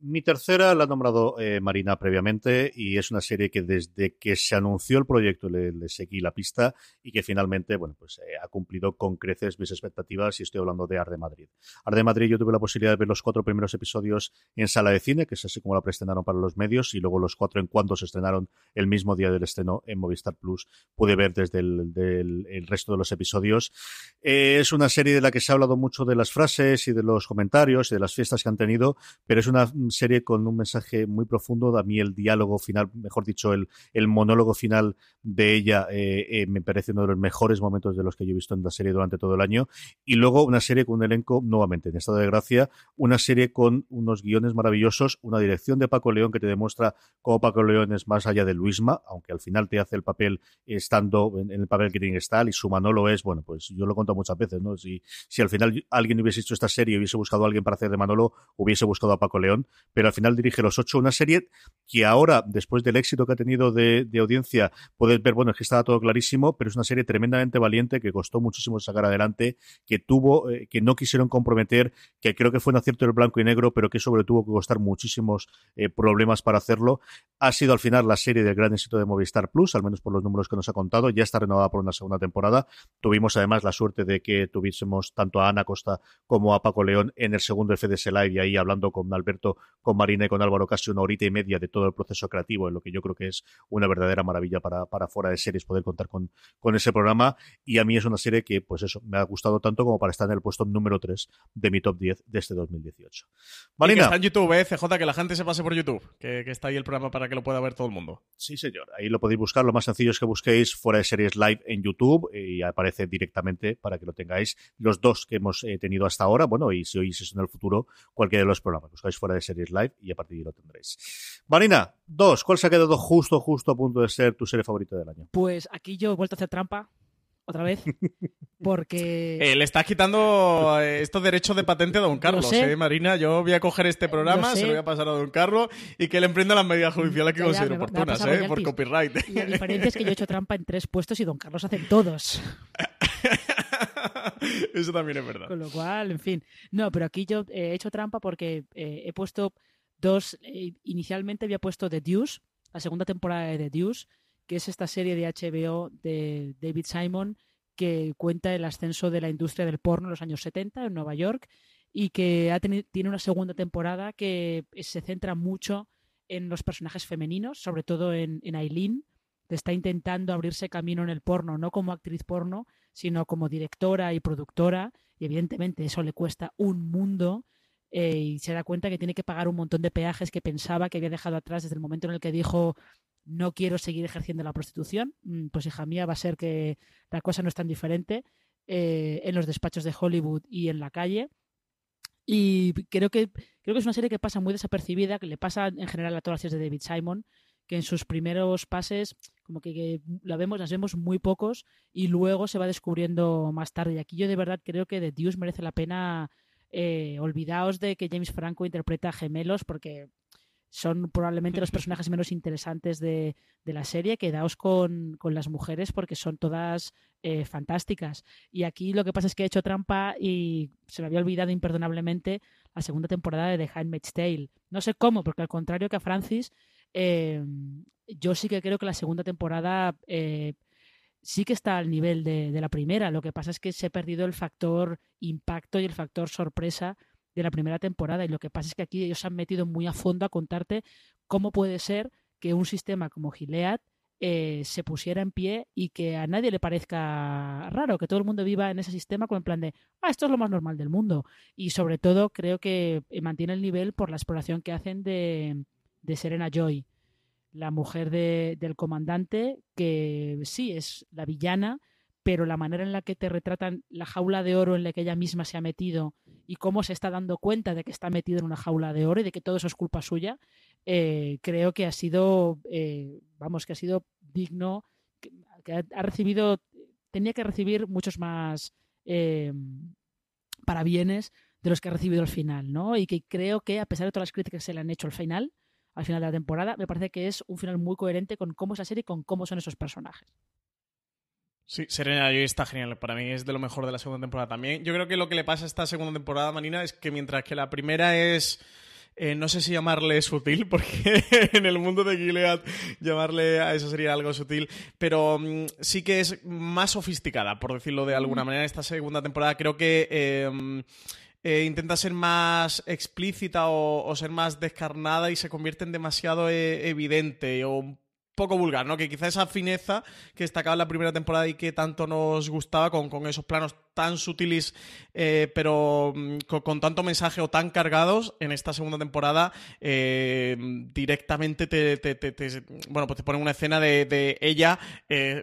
Mi tercera la ha nombrado eh, Marina previamente y es una serie que desde que se anunció el proyecto le, seguí la pista y que finalmente, bueno, pues eh, ha cumplido con creces mis expectativas y estoy hablando de Arde Madrid. Arde Madrid yo tuve la posibilidad de ver los cuatro primeros episodios en sala de cine, que es así como la preestrenaron para los medios y luego los cuatro en cuanto se estrenaron el mismo día del estreno en Movistar Plus pude ver desde el, resto de los episodios. Eh, es una serie de la que se ha hablado mucho de las frases y de los comentarios y de las fiestas que han tenido, pero es una serie con un mensaje muy profundo. A mí el diálogo final, mejor dicho, el, el monólogo final de ella eh, eh, me parece uno de los mejores momentos de los que yo he visto en la serie durante todo el año. Y luego una serie con un elenco nuevamente en estado de gracia, una serie con unos guiones maravillosos, una dirección de Paco León que te demuestra cómo Paco León es más allá de Luisma, aunque al final te hace el papel estando en, el papel que tiene que estar y su Manolo es, bueno, pues yo lo he muchas veces, ¿no? Si, si al final alguien hubiese hecho esta serie y hubiese buscado a alguien para hacer de Manolo, hubiese buscado a Paco León, pero al final dirige Los Ocho, una serie que ahora, después del éxito que ha tenido de, audiencia, puedes ver, bueno, es que estaba todo clarísimo, pero es una serie tremendamente valiente que costó muchísimo sacar adelante, que tuvo, eh, que no quisieron comprometer, que creo que fue un acierto el blanco y negro, pero que sobre tuvo que costar muchísimos eh, problemas para hacerlo. Ha sido al final la serie del gran éxito de Movistar Plus, al menos por los números que nos ha contado, ya está renovada por una segunda temporada. Tuvimos además la suerte de que tuviésemos tanto a Ana Costa como a Paco León en el segundo FDS Live y ahí hablando con Alberto con Marina y con Álvaro casi una horita y media de todo el proceso creativo, en lo que yo creo que es una verdadera maravilla para, para fuera de series poder contar con, con ese programa. Y a mí es una serie que, pues eso, me ha gustado tanto como para estar en el puesto número 3 de mi top 10 de este 2018. Marina. está en YouTube, eh, CJ, que la gente se pase por YouTube, que, que está ahí el programa para que lo pueda ver todo el mundo. Sí, señor. Ahí lo podéis buscar. Lo más sencillo es que busquéis fuera de series live en YouTube y aparece directamente para que lo tengáis. Los dos que hemos eh, tenido hasta ahora, bueno, y si oís eso en el futuro, cualquiera de los programas. Buscáis fuera de series live y a partir de ahí lo tendréis. Marina, dos, ¿cuál se ha quedado justo, justo a punto de ser tu serie favorita del año? Pues aquí yo he vuelto a hacer trampa otra vez. Porque. Eh, le estás quitando eh, estos derechos de patente a Don Carlos, ¿eh, Marina? Yo voy a coger este programa, se lo voy a pasar a Don Carlos y que le emprenda las medidas judiciales que considere oportunas, ¿eh? Por copyright. Y la diferencia es que yo he hecho trampa en tres puestos y Don Carlos hace todos. Eso también es verdad. Con lo cual, en fin. No, pero aquí yo he hecho trampa porque he puesto Dos, eh, inicialmente había puesto The Deuce, la segunda temporada de The Deuce, que es esta serie de HBO de David Simon que cuenta el ascenso de la industria del porno en los años 70 en Nueva York y que ha tiene una segunda temporada que se centra mucho en los personajes femeninos, sobre todo en, en Aileen, que está intentando abrirse camino en el porno, no como actriz porno, sino como directora y productora, y evidentemente eso le cuesta un mundo eh, y se da cuenta que tiene que pagar un montón de peajes que pensaba que había dejado atrás desde el momento en el que dijo no quiero seguir ejerciendo la prostitución. Mm, pues hija mía, va a ser que la cosa no es tan diferente eh, en los despachos de Hollywood y en la calle. Y creo que, creo que es una serie que pasa muy desapercibida, que le pasa en general a todas las series de David Simon, que en sus primeros pases como que, la vemos, las vemos muy pocos y luego se va descubriendo más tarde. Y aquí yo de verdad creo que The Deuce merece la pena eh, olvidaos de que James Franco interpreta gemelos porque son probablemente los personajes menos interesantes de, la serie. Quedaos con, con, las mujeres porque son todas eh, fantásticas. Y aquí lo que pasa es que he hecho trampa y se me había olvidado imperdonablemente la segunda temporada de The Handmaid's Tale. No sé cómo, porque al contrario que a Francis, eh, yo sí que creo que la segunda temporada eh, sí que está al nivel de, la primera. Lo que pasa es que se ha perdido el factor impacto y el factor sorpresa de la primera temporada. Y lo que pasa es que aquí ellos se han metido muy a fondo a contarte cómo puede ser que un sistema como Gilead eh, se pusiera en pie y que a nadie le parezca raro, que todo el mundo viva en ese sistema con el plan de, ah, esto es lo más normal del mundo. Y sobre todo creo que mantiene el nivel por la exploración que hacen de, de Serena Joy, la mujer de, del comandante, que sí es la villana, pero la manera en la que te retratan la jaula de oro en la que ella misma se ha metido y cómo se está dando cuenta de que está metido en una jaula de oro y de que todo eso es culpa suya, eh, creo que ha sido, eh, vamos, que ha sido digno, que, ha, recibido, tenía que recibir muchos más eh, parabienes de los que ha recibido al final, ¿no? Y que creo que a pesar de todas las críticas que se le han hecho al final, al final de la temporada, me parece que es un final muy coherente con cómo es la serie y con cómo son esos personajes. Sí, Serena Joy está genial. Para mí es de lo mejor de la segunda temporada también. Yo creo que lo que le pasa a esta segunda temporada, Manina, es que mientras que la primera es. Eh, no sé si llamarle sutil, porque en el mundo de Gilead llamarle a eso sería algo sutil, pero mm, sí que es más sofisticada, por decirlo de alguna manera. Esta segunda temporada creo que em, eh, intenta ser más explícita o, ser más descarnada y se convierte en demasiado eh, evidente o poco vulgar, ¿no? Que quizá esa fineza que destacaba en la primera temporada y que tanto nos gustaba con, esos planos tan sutiles, eh, pero mm, con, tanto mensaje o tan cargados, en esta segunda temporada directamente te, bueno, pues te ponen una escena de, ella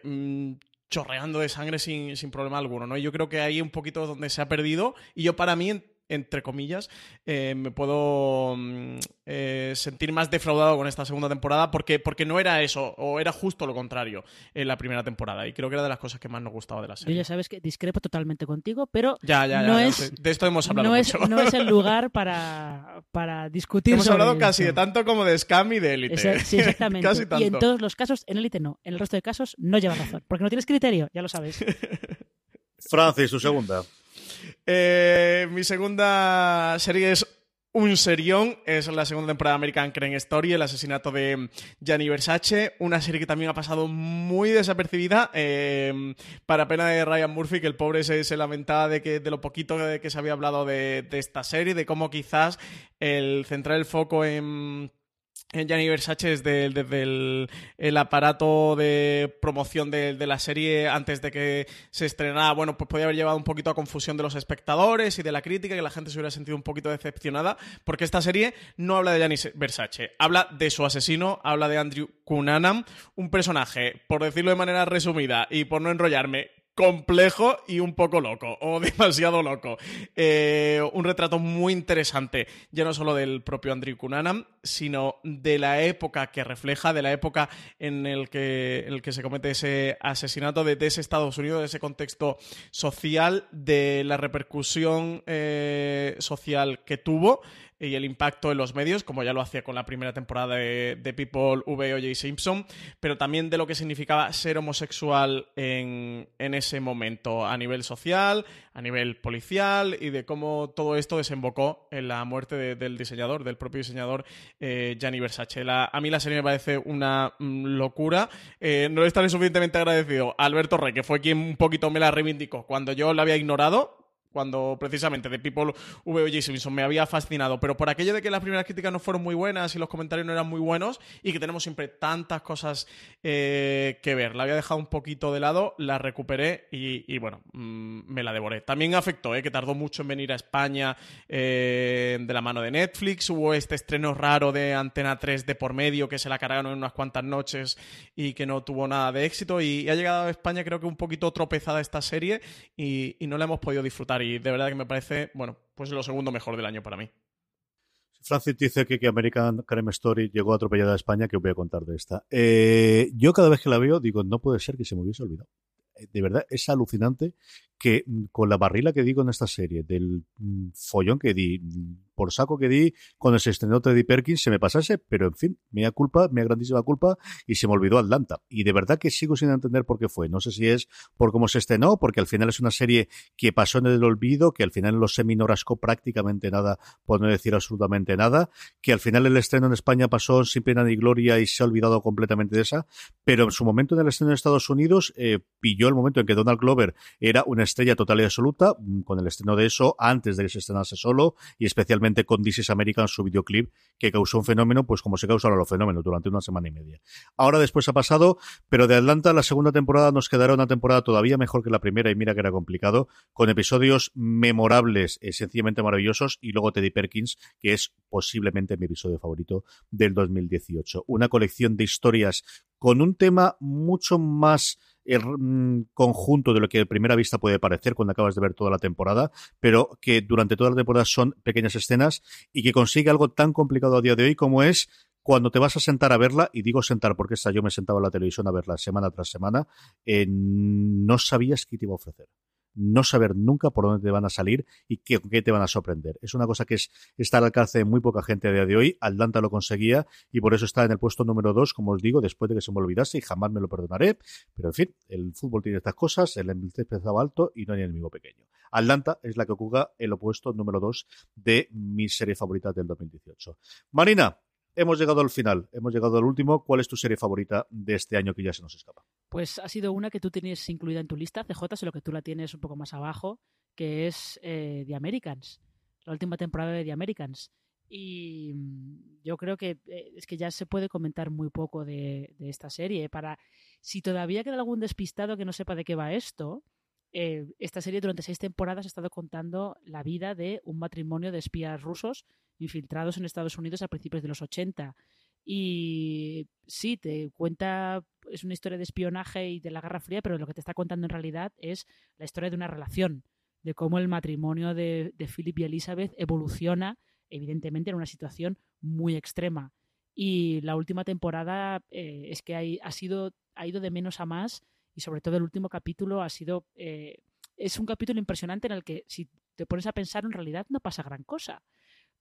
mm, chorreando de sangre sin, sin, problema alguno, ¿no? Yo creo que ahí un poquito donde se ha perdido y yo para mí entre comillas, eh, me puedo mm, eh, sentir más defraudado con esta segunda temporada porque, porque no era eso, o era justo lo contrario en la primera temporada. Y creo que era de las cosas que más nos gustaba de la serie. Yo ya sabes que discrepo totalmente contigo, pero ya, ya, no es, de esto hemos hablado no mucho. Es, no es el lugar para, para discutir. Hemos hablado casi de tanto como de Scam y de Elite. sí, exactamente. Y en todos los casos, en Elite no. En el resto de casos no lleva razón. Porque no tienes criterio, ya lo sabes. Francis, su segunda. Eh, mi segunda serie es un serión, es la segunda temporada de American Crime Story, el asesinato de Gianni Versace, una serie que también ha pasado muy desapercibida, eh, para pena de Ryan Murphy, que el pobre se, lamentaba de, que, de lo poquito que se había hablado de, de esta serie, de cómo quizás el centrar el foco en Gianni Versace desde, desde el, aparato de promoción de, la serie antes de que se estrenara, bueno, pues podía haber llevado un poquito a confusión de los espectadores y de la crítica, que la gente se hubiera sentido un poquito decepcionada, porque esta serie no habla de Gianni Versace, habla de su asesino, habla de Andrew Cunanan, un personaje, por decirlo de manera resumida y por no enrollarme, complejo y un poco loco, o demasiado loco. Eh, un retrato muy interesante, ya no solo del propio Andrew Cunanan, sino de la época que refleja, de la época en el que, el que se comete ese asesinato, de, ese Estados Unidos, de ese contexto social, de la repercusión eh, social que tuvo y el impacto en los medios, como ya lo hacía con la primera temporada de, People V. O.J. Simpson, pero también de lo que significaba ser homosexual en, ese momento, a nivel social, a nivel policial, y de cómo todo esto desembocó en la muerte del diseñador, del propio diseñador eh, Versace. a mí la serie me parece una mm, locura. Eh, no estaré suficientemente agradecido a Alberto Rey, que fue quien un poquito me la reivindicó cuando yo la había ignorado cuando precisamente de People V.O.J. Simpson me había fascinado, pero por aquello de que las primeras críticas no fueron muy buenas y los comentarios no eran muy buenos y que tenemos siempre tantas cosas eh, que ver. La había dejado un poquito de lado, la recuperé y, bueno, mm, me la devoré. También afectó, eh, que tardó mucho en venir a España eh, de la mano de Netflix. Hubo este estreno raro de Antena 3 de por medio que se la cargaron en unas cuantas noches y que no tuvo nada de éxito. Y, ha llegado a España creo que un poquito tropezada esta serie y no la hemos podido disfrutar y de verdad que me parece, bueno, pues lo segundo mejor del año para mí. Francis dice que, que American Crime Story llegó atropellada a España, que os voy a contar de esta. Eh, yo cada vez que la veo digo, no puede ser que se me hubiese olvidado. Eh, de verdad, es alucinante que mm, con la barrila que digo en esta serie, del mm, follón que di, por saco que di cuando se estrenó Teddy Perkins se me pasase, pero en fin, mi culpa, mi grandísima culpa, y se me olvidó Atlanta. Y de verdad que sigo sin entender por qué fue. No sé si es por cómo se estrenó, porque al final es una serie que pasó en el olvido, que al final en los semi rascó prácticamente nada, por no decir absolutamente nada, que al final el estreno en España pasó sin pena ni gloria y se ha olvidado completamente de esa, pero en su momento en el estreno en Estados Unidos eh, pilló el momento en que Donald Glover era una estrella total y absoluta, mm, con el estreno de eso, antes de que se estrenase solo, y especialmente con This is American, su videoclip, que causó un fenómeno, pues como se causaron los fenómenos durante una semana y media. Ahora después ha pasado, pero de Atlanta la segunda temporada nos quedará una temporada todavía mejor que la primera, y mira que era complicado, con episodios memorables, eh, sencillamente maravillosos, y luego Teddy Perkins, que es posiblemente mi episodio favorito del 2018. Una colección de historias con un tema mucho más eh, mm, conjunto de lo que a primera vista puede parecer cuando acabas de ver toda la temporada, pero que durante toda la temporada son pequeñas escenas y que consigue algo tan complicado a día de hoy como es cuando te vas a sentar a verla, y digo sentar porque esta yo me sentaba en la televisión a verla semana tras semana, eh, no sabías qué te iba a ofrecer no saber nunca por dónde te van a salir y qué, te van a sorprender. Es una cosa que es, está al alcance de muy poca gente a día de hoy. Atlanta lo conseguía y por eso está en el puesto número dos, como os digo, después de que se me olvidase y jamás me lo perdonaré. Pero en fin, el fútbol tiene estas cosas, el empezaba alto y no hay enemigo pequeño. Atlanta es la que ocupa el opuesto número dos de mis series favoritas del 2018. Marina, hemos llegado al final, hemos llegado al último. ¿Cuál es tu serie favorita de este año que ya se nos escapa? Pues ha sido una que tú tienes incluida en tu lista, CJ, solo que tú la tienes un poco más abajo, que es eh, The Americans, la última temporada de The Americans. Y mm, yo creo que eh, es que ya se puede comentar muy poco de, esta serie. Para si todavía queda algún despistado que no sepa de qué va esto, eh, esta serie durante seis temporadas ha estado contando la vida de un matrimonio de espías rusos infiltrados en Estados Unidos a principios de los 80. Y sí, te cuenta, es una historia de espionaje y de la Guerra Fría, pero lo que te está contando en realidad es la historia de una relación, de cómo el matrimonio de, Philip y Elizabeth evoluciona, evidentemente, en una situación muy extrema. Y la última temporada eh, es que ha, sido, ha ido de menos a más y sobre todo el último capítulo ha sido... Eh, es un capítulo impresionante en el que si te pones a pensar en realidad no pasa gran cosa,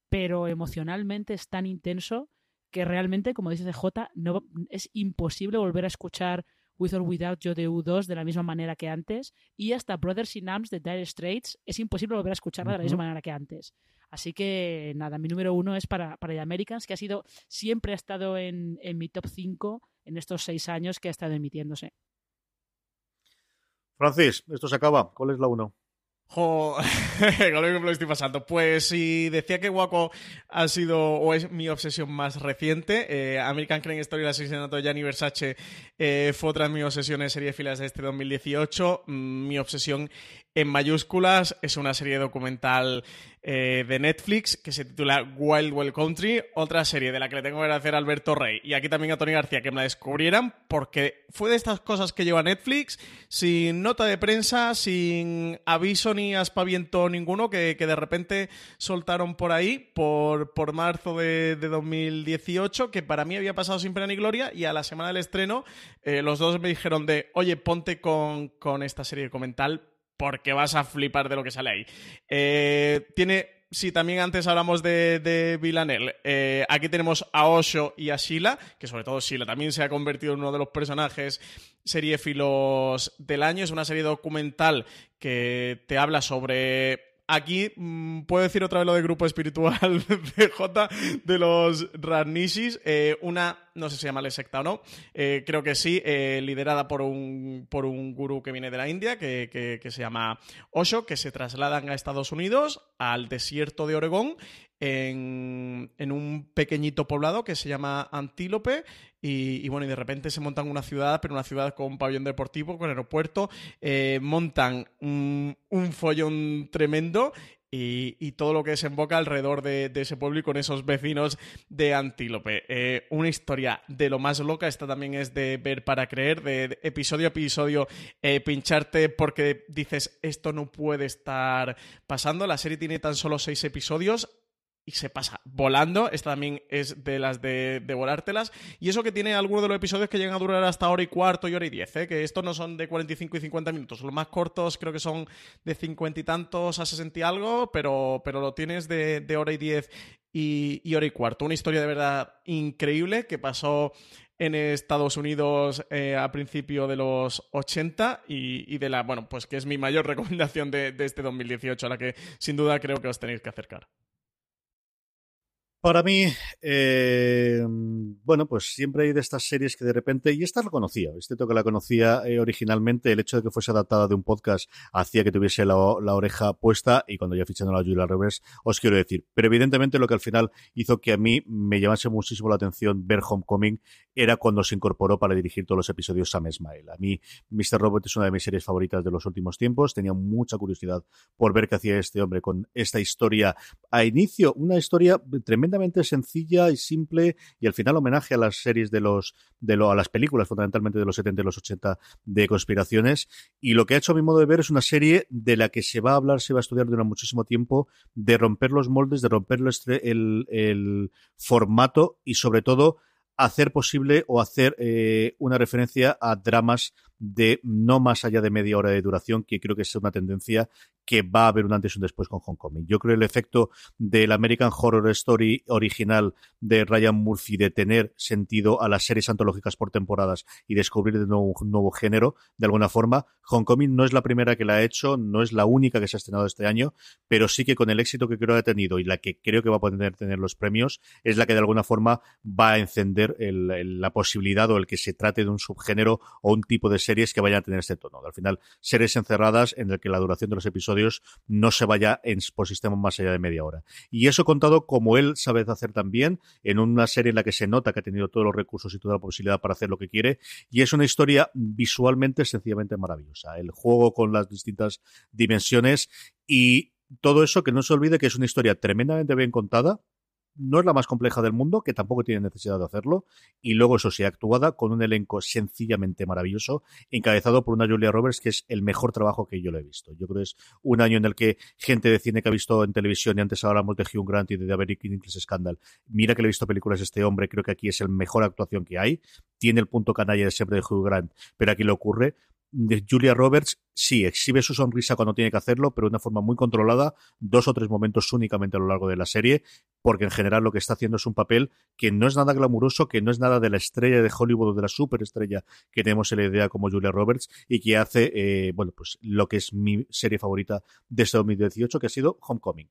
pero emocionalmente es tan intenso que realmente, como dice CJ, no, es imposible volver a escuchar With or Without You de U2 de la misma manera que antes y hasta Brothers in Arms de Dire Straits es imposible volver a escucharla de la misma manera que antes. Así que nada, mi número uno es para, para The Americans, que ha sido, siempre ha estado en, en mi top 5 en estos seis años que ha estado emitiéndose. Francis, esto se acaba. ¿Cuál es la uno? Jo, con lo me estoy pasando. Pues si decía que Waco ha sido o es mi obsesión más reciente, eh, American Crime Story, el asesinato de Gianni Versace, eh, fue otra de mis obsesiones serie de filas de este 2018. Mm, mi obsesión en mayúsculas es una serie documental eh, de Netflix que se titula Wild Wild Country, otra serie de la que le tengo que agradecer a Alberto Rey y aquí también a Tony García que me la descubrieran porque fue de estas cosas que lleva Netflix sin nota de prensa, sin aviso ni aspaviento ninguno que, de repente soltaron por ahí por, por marzo de, 2018 que para mí había pasado sin pena ni gloria y a la semana del estreno eh, los dos me dijeron de oye ponte con, con esta serie documental porque vas a flipar de lo que sale ahí. Eh, tiene sí, también antes hablamos de, de Villanelle. Eh, aquí tenemos a Osho y a Sheila, que sobre todo Sheila también se ha convertido en uno de los personajes seriefilos del año. Es una serie documental que te habla sobre Aquí mm, puedo decir otra vez lo de grupo espiritual de J de los Ranishis. Eh, una, no sé si llamarle secta o no, eh, creo que sí, eh, liderada por un, por un gurú que viene de la India, que, que, se llama Osho, que se trasladan a Estados Unidos, al desierto de Oregón, en, en, un pequeño poblado que se llama Antílope y, bueno, y de repente se montan una ciudad, pero una ciudad con un pabellón deportivo, con aeropuerto, eh, montan un, follón tremendo y, todo lo que desemboca alrededor de, ese pueblo y con esos vecinos de Antílope. Eh, una historia de lo más loca, esta también es de ver para creer, de, episodio a episodio eh, pincharte porque dices esto no puede estar pasando. La serie tiene tan solo seis episodios, y se pasa volando. Esta también es de las de, de volártelas. Y eso que tiene algunos de los episodios que llegan a durar hasta hora y cuarto y hora y diez, ¿eh? que estos no son de 45 y 50 minutos. Los más cortos creo que son de 50 y tantos a 60 y algo, pero, pero lo tienes de, de hora y diez y, y, hora y cuarto. Una historia de verdad increíble que pasó en Estados Unidos eh, a principio de los 80 y, y, de la, bueno, pues que es mi mayor recomendación de, de este 2018, a la que sin duda creo que os tenéis que acercar. Para mí, eh, bueno, pues siempre hay de estas series que de repente, y esta la conocía, es cierto que la conocía eh, originalmente, el hecho de que fuese adaptada de un podcast hacía que tuviese la, oreja puesta, y cuando ya fichando la Julia Roberts, os quiero decir. Pero evidentemente lo que al final hizo que a mí me llamase muchísimo la atención ver Homecoming era cuando se incorporó para dirigir todos los episodios Sam Esmail. A mí, Mr. Robot es una de mis series favoritas de los últimos tiempos, tenía mucha curiosidad por ver qué hacía este hombre con esta historia a inicio, una historia tremenda sencilla y simple y al final homenaje a las series de los de lo, a las películas fundamentalmente de los 70 y los 80 de conspiraciones. Y lo que ha hecho a mi modo de ver es una serie de la que se va a hablar, se va a estudiar durante muchísimo tiempo de romper los moldes, de romper el, el formato y sobre todo hacer posible o hacer eh, una referencia a dramas de no más allá de media hora de duración, que creo que es una tendencia que va a haber un antes y un después con Homecoming. Yo creo el efecto del American Horror Story original de Ryan Murphy de tener sentido a las series antológicas por temporadas y descubrir de nuevo un nuevo género, de alguna forma, Homecoming no es la primera que la ha hecho, no es la única que se ha estrenado este año, pero sí que con el éxito que creo que ha tenido y la que creo que va a poder tener los premios, es la que de alguna forma va a encender la posibilidad o el que se trate de un subgénero o un tipo de series que vayan a tener este tono. Al final, series encerradas en el que la duración de los episodios no se vaya en, por sistema más allá de media hora. Y eso contado como él sabe hacer también, en una serie en la que se nota que ha tenido todos los recursos y toda la posibilidad para hacer lo que quiere, y es una historia visualmente sencillamente maravillosa. El juego con las distintas dimensiones y todo eso que no se olvide que es una historia tremendamente bien contada, no es la más compleja del mundo, que tampoco tiene necesidad de hacerlo, y luego eso sí, actuada con un elenco sencillamente maravilloso, encabezado por una Julia Roberts que es el mejor trabajo que yo le he visto. Yo creo que es un año en el que gente de cine que ha visto en televisión, y antes hablamos de Hugh Grant y de The American English Scandal, mira que le he visto películas de este hombre, creo que aquí es el mejor actuación que hay, tiene el punto canalla de siempre de Hugh Grant, pero aquí le ocurre, Julia Roberts sí exhibe su sonrisa cuando tiene que hacerlo, pero de una forma muy controlada, dos o tres momentos únicamente a lo largo de la serie, porque en general lo que está haciendo es un papel que no es nada glamuroso, que no es nada de la estrella de Hollywood o de la superestrella que tenemos en la idea como Julia Roberts y que hace, eh, bueno, pues lo que es mi serie favorita de este 2018, que ha sido Homecoming.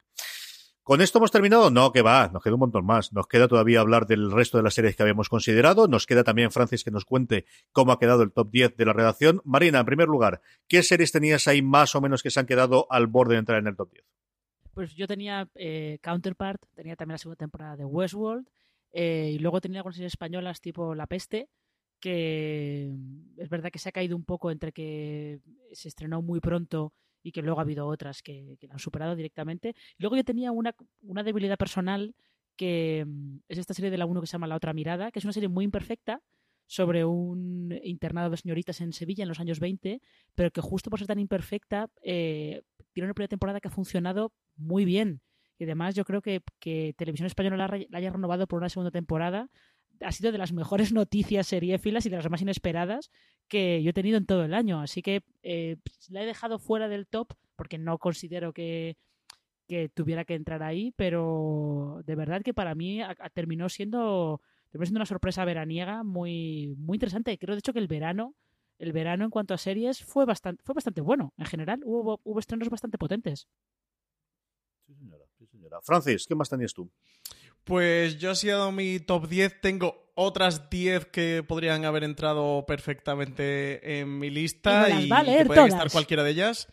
¿Con esto hemos terminado? No, que va, nos queda un montón más. Nos queda todavía hablar del resto de las series que habíamos considerado. Nos queda también Francis que nos cuente cómo ha quedado el top 10 de la redacción. Marina, en primer lugar, ¿qué series tenías ahí más o menos que se han quedado al borde de entrar en el top 10? Pues yo tenía eh, Counterpart, tenía también la segunda temporada de Westworld, eh, y luego tenía algunas series españolas tipo La Peste, que es verdad que se ha caído un poco entre que se estrenó muy pronto y que luego ha habido otras que, que la han superado directamente. Luego yo tenía una, una debilidad personal que mm, es esta serie de la 1 que se llama La otra mirada, que es una serie muy imperfecta sobre un internado de señoritas en Sevilla en los años 20, pero que justo por ser tan imperfecta eh, tiene una primera temporada que ha funcionado muy bien. Y además yo creo que, que Televisión Española la, la haya renovado por una segunda temporada ha sido de las mejores noticias seriéfilas y de las más inesperadas que yo he tenido en todo el año. Así que eh, la he dejado fuera del top porque no considero que, que tuviera que entrar ahí, pero de verdad que para mí terminó siendo, terminó siendo una sorpresa veraniega muy, muy interesante. Creo de hecho que el verano, el verano en cuanto a series fue bastante, fue bastante bueno. En general hubo, hubo estrenos bastante potentes. Sí, señora, sí, señora. Francis, ¿qué más tenías tú? Pues yo ha sido mi top 10. Tengo otras 10 que podrían haber entrado perfectamente en mi lista y, y que pueden estar cualquiera de ellas.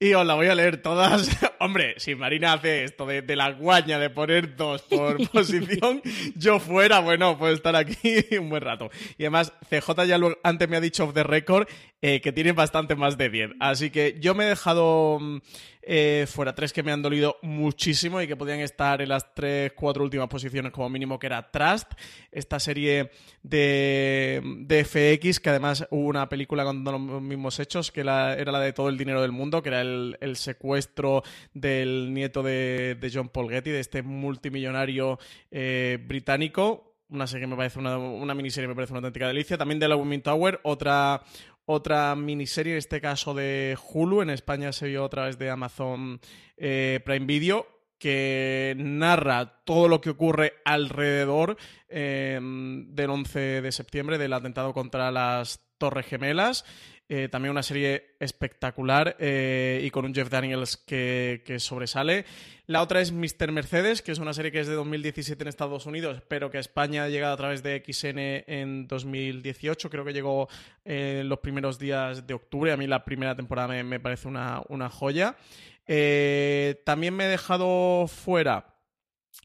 Y os la voy a leer todas. Hombre, si Marina hace esto de, de la guaña de poner dos por posición, yo fuera, bueno, puedo estar aquí un buen rato. Y además, CJ ya lo, antes me ha dicho off the record, eh, que tiene bastante más de 10. Así que yo me he dejado mm, eh, fuera tres que me han dolido muchísimo y que podían estar en las tres, cuatro últimas posiciones como mínimo, que era Trust, esta serie de, de FX, que además hubo una película con los mismos hechos, que era la de todo el dinero del mundo, que era el, secuestro del nieto de, John Paul Getty, de este multimillonario eh, británico una serie que me parece una, una miniserie me parece una auténtica delicia. También de la Women Tower, otra, otra miniserie, en este caso de Hulu, en España se vio a través de Amazon eh, Prime Video, que narra todo lo que ocurre alrededor em, del 11 de septiembre, del atentado contra las Torres Gemelas. Eh, también una serie espectacular eh, y con un Jeff Daniels que, que, sobresale. La otra es Mr. Mercedes, que es una serie que es de 2017 en Estados Unidos, pero que a España ha llegado a través de XN en 2018. Creo que llegó en eh, los primeros días de octubre. A mí la primera temporada me, parece una, una joya. también me he dejado fuera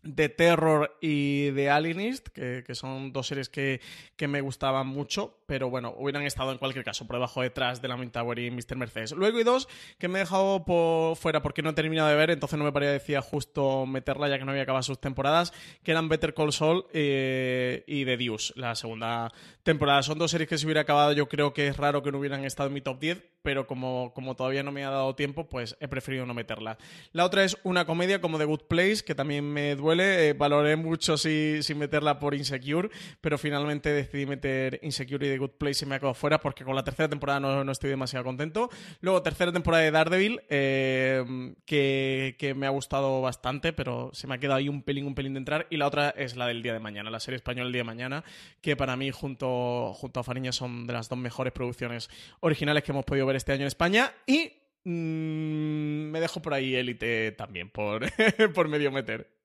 de Terror y de Alienist, que, son dos series que, me gustaban mucho, pero bueno, hubieran estado en cualquier caso por debajo detrás de la Main Tower y Mr. Mercedes. Luego hay dos que me he dejado por fuera porque no he terminado de ver, entonces no me parecía justo meterla ya que no había acabado sus temporadas, que eran Better Call Saul eh, y The Deuce, la segunda temporada. Son dos series que si hubiera acabado yo creo que es raro que no hubieran estado en mi top 10, pero como, como todavía no me ha dado tiempo, pues he preferido no meterla. La otra es una comedia como The Good Place, que también me duele. Eh, valoré mucho si, meterla por Insecure, pero finalmente decidí meter Insecure y The Good Place y me ha quedado fuera porque con la tercera temporada no, estoy demasiado contento. Luego, tercera temporada de Daredevil, eh, que, que, me ha gustado bastante, pero se me ha quedado ahí un pelín, un pelín de entrar. Y la otra es la del día de mañana, la serie española del día de mañana, que para mí junto, junto a Fariña son de las dos mejores producciones originales que hemos podido ver este año en España. Y mm, me dejo por ahí élite también, por, por medio meter.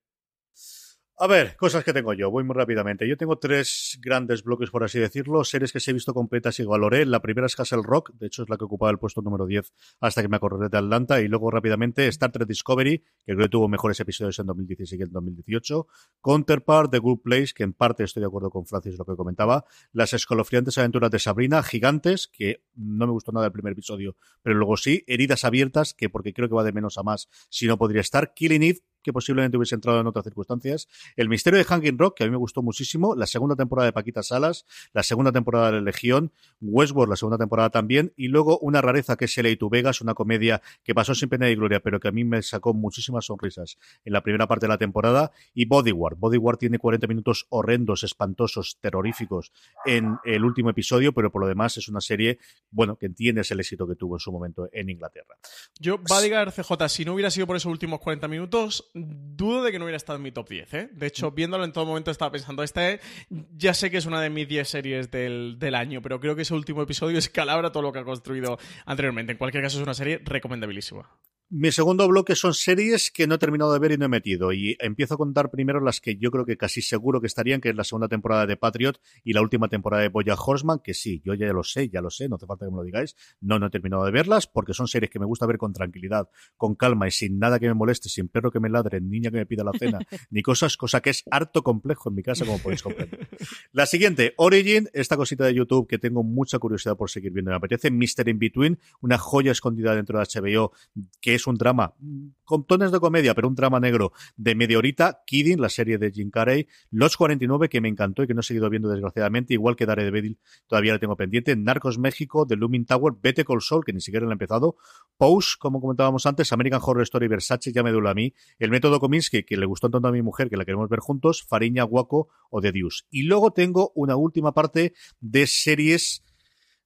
A ver, cosas que tengo yo. Voy muy rápidamente. Yo tengo tres grandes bloques, por así decirlo. Series que se he visto completas y valoré. La primera es Castle Rock. De hecho, es la que ocupaba el puesto número 10 hasta que me acordé de Atlanta. Y luego, rápidamente, Star Trek Discovery, que creo que tuvo mejores episodios en 2016 que en 2018. Counterpart, The Good Place, que en parte estoy de acuerdo con Francis lo que comentaba. Las escalofriantes aventuras de Sabrina, Gigantes, que no me gustó nada el primer episodio, pero luego sí. Heridas abiertas, que porque creo que va de menos a más, si no podría estar. Killing Eve, que posiblemente hubiese entrado en otras circunstancias. El misterio de Hanging Rock, que a mí me gustó muchísimo. La segunda temporada de Paquita Salas, la segunda temporada de Legión, Westworld, la segunda temporada también. Y luego una rareza que es L.A. to Vegas, una comedia que pasó sin pena y gloria, pero que a mí me sacó muchísimas sonrisas en la primera parte de la temporada. Y Bodyguard. Bodyguard tiene 40 minutos horrendos, espantosos, terroríficos en el último episodio, pero por lo demás es una serie, bueno, que entiendes el éxito que tuvo en su momento en Inglaterra. Yo, Bodyguard CJ, si no hubiera sido por esos últimos 40 minutos, dudo de que no hubiera estado en mi top 10, ¿eh? De hecho, viéndolo en todo momento estaba pensando, esta ya sé que es una de mis 10 series del, del año, pero creo que ese último episodio escalabra todo lo que ha construido anteriormente. En cualquier caso, es una serie recomendabilísima. Mi segundo bloque son series que no he terminado de ver y no he metido. Y empiezo a contar primero las que yo creo que casi seguro que estarían, que es la segunda temporada de Patriot y la última temporada de Boya Horseman, que sí, yo ya lo sé, ya lo sé, no hace falta que me lo digáis. No, no he terminado de verlas porque son series que me gusta ver con tranquilidad, con calma y sin nada que me moleste, sin perro que me ladre, niña que me pida la cena, ni cosas, cosa que es harto complejo en mi casa, como podéis comprender. La siguiente, Origin, esta cosita de YouTube que tengo mucha curiosidad por seguir viendo. Me apetece Mr. In Between, una joya escondida dentro de HBO que es un drama con tones de comedia, pero un drama negro de media horita. Kidding, la serie de Jim Carrey. Los 49, que me encantó y que no he seguido viendo desgraciadamente, igual que Daredevil, todavía la tengo pendiente. Narcos México, The Looming Tower, Vete Col Sol, que ni siquiera lo he empezado. Pose, como comentábamos antes, American Horror Story Versace, ya me duele a mí. El método Kominsky, que le gustó tanto a mi mujer, que la queremos ver juntos. Fariña, Guaco o The Deuce. Y luego tengo una última parte de series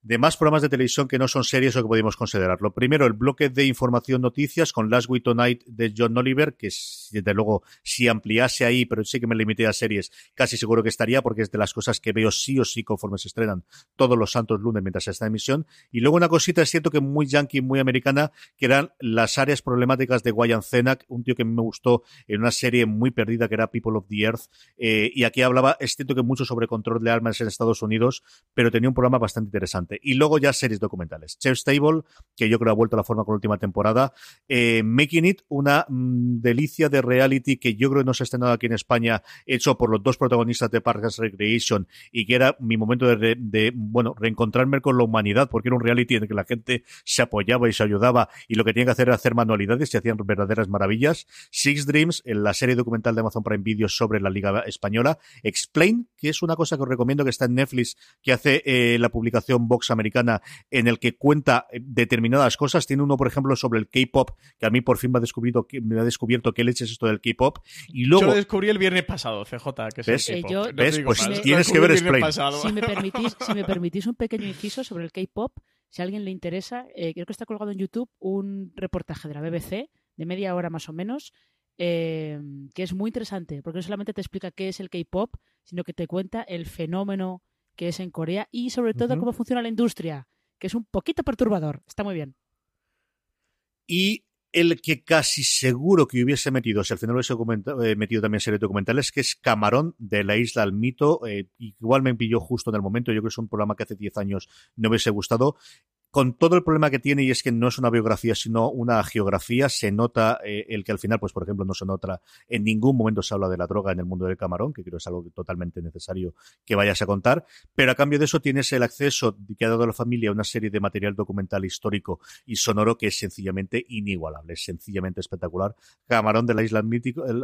de más programas de televisión que no son series o que podemos considerarlo. Primero, el bloque de información noticias con Last Week Tonight de John Oliver, que desde luego si ampliase ahí, pero sí que me limité a series, casi seguro que estaría porque es de las cosas que veo sí o sí conforme se estrenan todos los santos lunes mientras está en emisión. Y luego una cosita, es cierto que muy yankee, muy americana, que eran las áreas problemáticas de Guyan Zenak, un tío que me gustó en una serie muy perdida que era People of the Earth, eh, y aquí hablaba, es cierto que mucho sobre control de armas en Estados Unidos, pero tenía un programa bastante interesante. Y luego ya series documentales. Chef Stable, que yo creo ha vuelto a la forma con la última temporada. Eh, Making It, una mm, delicia de reality que yo creo que no se ha estrenado aquí en España, hecho por los dos protagonistas de Parks Recreation y que era mi momento de, de, bueno, reencontrarme con la humanidad, porque era un reality en el que la gente se apoyaba y se ayudaba y lo que tenía que hacer era hacer manualidades y hacían verdaderas maravillas. Six Dreams, en la serie documental de Amazon Prime Video sobre la Liga Española. Explain, que es una cosa que os recomiendo que está en Netflix, que hace eh, la publicación Vox americana, en el que cuenta eh, determinadas cosas. Tiene uno, por ejemplo, sobre el K-pop, que a mí por fin me ha descubierto, me ha descubierto qué leche es esto del K-pop. Y luego. Yo lo descubrí el viernes pasado, CJ, que es el K-pop. Pues tienes que ver Explain. Si me, permitís, si me permitís un pequeño inciso sobre el K-pop, si a alguien le interesa, eh, creo que está colgado en YouTube un reportaje de la BBC de media hora más o menos, eh, que es muy interesante, porque no solamente te explica qué es el K-pop, sino que te cuenta el fenómeno que es en Corea y sobre todo cómo funciona la industria, que es un poquito perturbador. Está muy bien. Y el que casi seguro que hubiese metido, si al final hubiese eh, metido también series documentales, que es Camarón de la Isla al Mito. Eh, igual me pilló justo en el momento. Yo creo que es un programa que hace 10 años no hubiese gustado con todo el problema que tiene y es que no es una biografía sino una geografía, se nota eh, el que al final, pues por ejemplo, no se nota, en ningún momento se habla de la droga en el mundo del camarón, que creo que es algo totalmente necesario que vayas a contar, pero a cambio de eso tienes el acceso que ha dado la familia a una serie de material documental histórico y sonoro que es sencillamente inigualable, es sencillamente espectacular. Camarón de la isla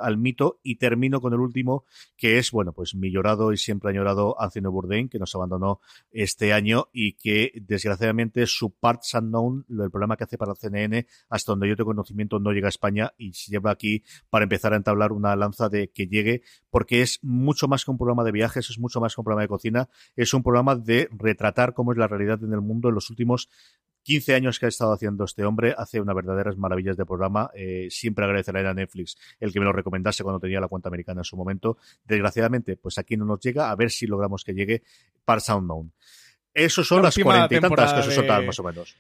al, mito y termino con el último que es, bueno, pues mi llorado y siempre añorado Anthony Bourdain, que nos abandonó este año y que desgraciadamente su Parts Unknown, el programa que hace para CNN, hasta donde yo tengo conocimiento, no llega a España y se lleva aquí para empezar a entablar una lanza de que llegue, porque es mucho más que un programa de viajes, es mucho más que un programa de cocina, es un programa de retratar cómo es la realidad en el mundo en los últimos 15 años que ha estado haciendo este hombre, hace unas verdaderas maravillas de programa. Eh, siempre agradeceré a Netflix el que me lo recomendase cuando tenía la cuenta americana en su momento. Desgraciadamente, pues aquí no nos llega, a ver si logramos que llegue Parts Unknown. Esos son las cuarenta y tantas que se soltan, más o menos.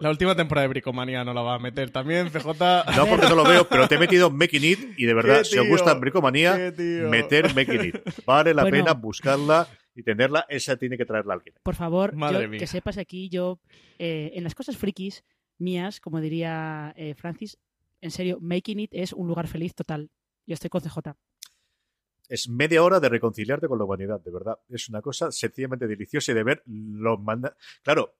La última temporada de Bricomanía no la va a meter también, CJ. No, porque no lo veo, pero te he metido Making It y de verdad, si os gusta Bricomanía, meter Making It. Vale la pena buscarla y tenerla. Esa tiene que traerla alguien. Por favor, que sepas aquí, yo, eh, en las cosas frikis mías, como diría eh, Francis, en serio, Making It es un lugar feliz total. Yo estoy con CJ es media hora de reconciliarte con la humanidad, de verdad. Es una cosa sencillamente deliciosa y de ver lo Claro,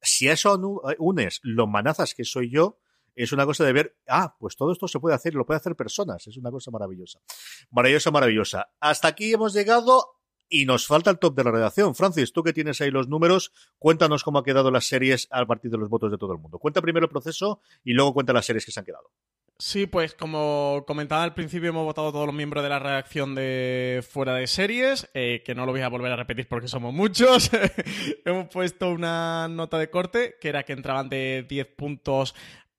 si a eso unes lo manazas que soy yo, es una cosa de ver, ah, pues todo esto se puede hacer lo puede hacer personas. Es una cosa maravillosa. Maravillosa, maravillosa. Hasta aquí hemos llegado y nos falta el top de la redacción. Francis, tú que tienes ahí los números, cuéntanos cómo ha quedado las series al partir de los votos de todo el mundo. Cuenta primero el proceso y luego cuenta las series que se han quedado. Sí, pues como comentaba al principio, hemos votado todos los miembros de la redacción de Fuera de Series, eh, que no lo voy a volver a repetir porque somos muchos. hemos puesto una nota de corte, que era que entraban de 10 puntos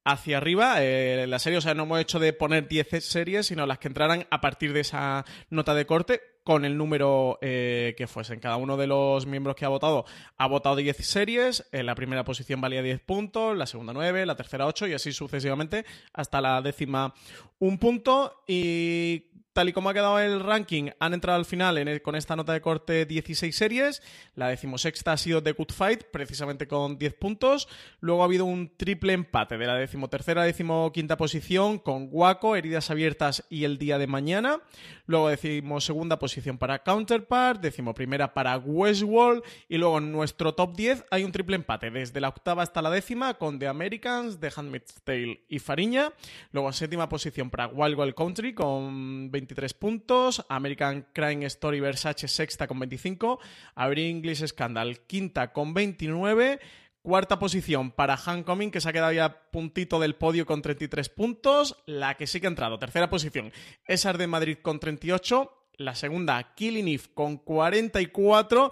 hacia arriba eh, la serie, o sea, no hemos hecho de poner 10 series, sino las que entraran a partir de esa nota de corte con el número eh, que fuesen. Cada uno de los miembros que ha votado ha votado 10 series. En la primera posición valía 10 puntos, la segunda 9, la tercera 8 y así sucesivamente hasta la décima un punto. Y tal y como ha quedado el ranking, han entrado al final con esta nota de corte 16 series. La decimosexta ha sido The Good Fight, precisamente con 10 puntos. Luego ha habido un triple empate de la decimotercera a decimoquinta posición con Waco, Heridas Abiertas y El Día de Mañana. Luego decimosegunda posición para Counterpart, decimoprimera para Westworld. Y luego en nuestro top 10 hay un triple empate, desde la octava hasta la décima, con The Americans, The Handmaid's Tale y Fariña. Luego séptima posición para Wild Wild Country con 20 23 puntos, American Crime Story Versace sexta con 25, Abril English Scandal quinta con 29, cuarta posición para Homecoming que se ha quedado ya puntito del podio con 33 puntos, la que sí que ha entrado, tercera posición, Esar de Madrid con 38, la segunda Killing Eve con 44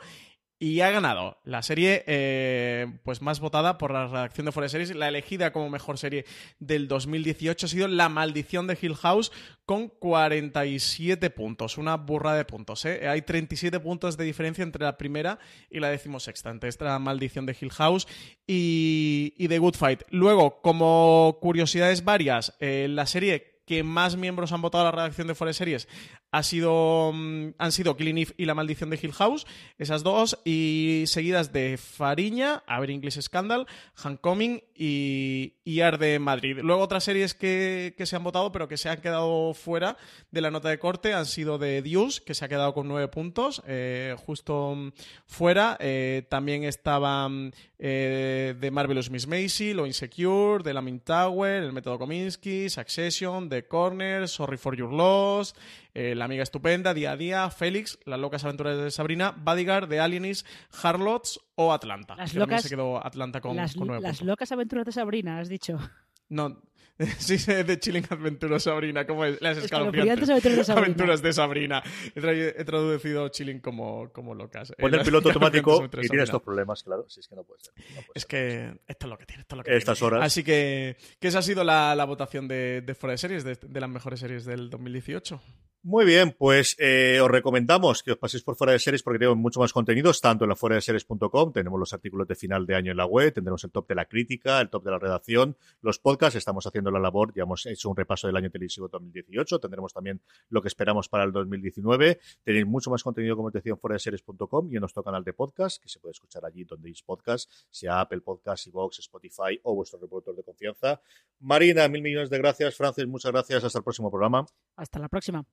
y ha ganado la serie eh, pues más votada por la redacción de Fuera Series. La elegida como mejor serie del 2018 ha sido La Maldición de Hill House con 47 puntos. Una burra de puntos. ¿eh? Hay 37 puntos de diferencia entre la primera y la decimosexta. Entre esta Maldición de Hill House y, y The Good Fight. Luego, como curiosidades varias, eh, la serie que más miembros han votado a la redacción de Fuera de Series ha sido, mm, han sido Killing Eve y La Maldición de Hill House, esas dos, y seguidas de Fariña, A ver English Scandal, Hancoming y, y Arde Madrid. Luego otras series que, que, se han votado, pero que se han quedado fuera de la nota de corte, han sido de Deuce, que se ha quedado con nueve puntos, eh, justo mm, fuera. Eh, también estaban eh, de Marvelous Miss Macy, Lo Insecure, de La Tower, El Método Kominsky, Succession, The Corner, Sorry for Your Loss, eh, La Amiga Estupenda, Día a Día, Félix, Las Locas Aventuras de Sabrina, Bodyguard, The Alienis, Harlots o Atlanta. Las locas, se quedó Atlanta con, las, con Las Locas Aventuras de Sabrina, has dicho. No, Sí, de Chilling Adventures Sabrina, ¿cómo es? Las escalofriantes aventuras de Sabrina. Aventuras de Sabrina. He, traducido Chilling como, como locas. Pon el piloto automático y tiene estos problemas, claro. Si es que no puede ser. es que esto es lo que tiene. Esto es lo que Estas horas. Así que, que esa ha sido la, la votación de, de Fuera de Series, de, de las mejores series del 2018. Muy bien, pues eh, os recomendamos que os paséis por fuera de series porque tenemos mucho más contenidos, tanto en la fuera de series.com, tenemos los artículos de final de año en la web, tendremos el top de la crítica, el top de la redacción, los podcasts, estamos haciendo la labor, ya hemos hecho un repaso del año televisivo 2018, tendremos también lo que esperamos para el 2019, tenéis mucho más contenido, como os decía, en fuera de series.com y en nuestro canal de podcast, que se puede escuchar allí donde es podcast, sea Apple Podcast, Vox, Spotify o vuestro reproductor de confianza. Marina, mil millones de gracias. Francis, muchas gracias. Hasta el próximo programa. Hasta la próxima.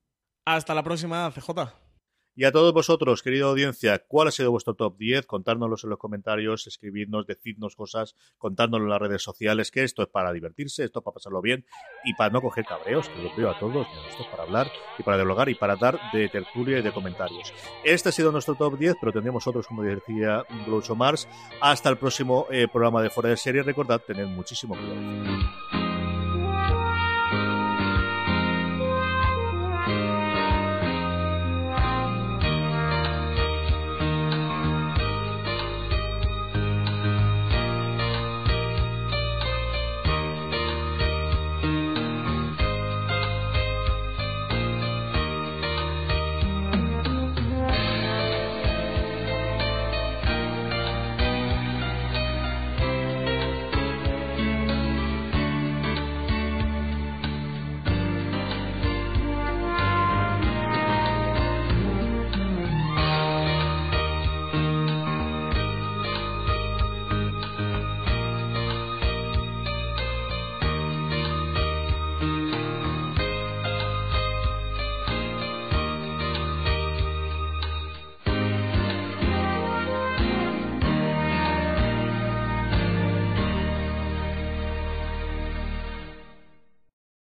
Hasta la próxima, CJ. Y a todos vosotros, querida audiencia, ¿cuál ha sido vuestro top 10? Contárnoslo en los comentarios, escribidnos, decidnos cosas, contárnoslo en las redes sociales, que esto es para divertirse, esto es para pasarlo bien y para no coger cabreos, que lo veo a todos, esto es para hablar y para dialogar y para dar de tertulia y de comentarios. Este ha sido nuestro top 10, pero tendremos otros, como decía Groucho Mars. Hasta el próximo eh, programa de Fuera de Serie. Recordad, tener muchísimo cuidado.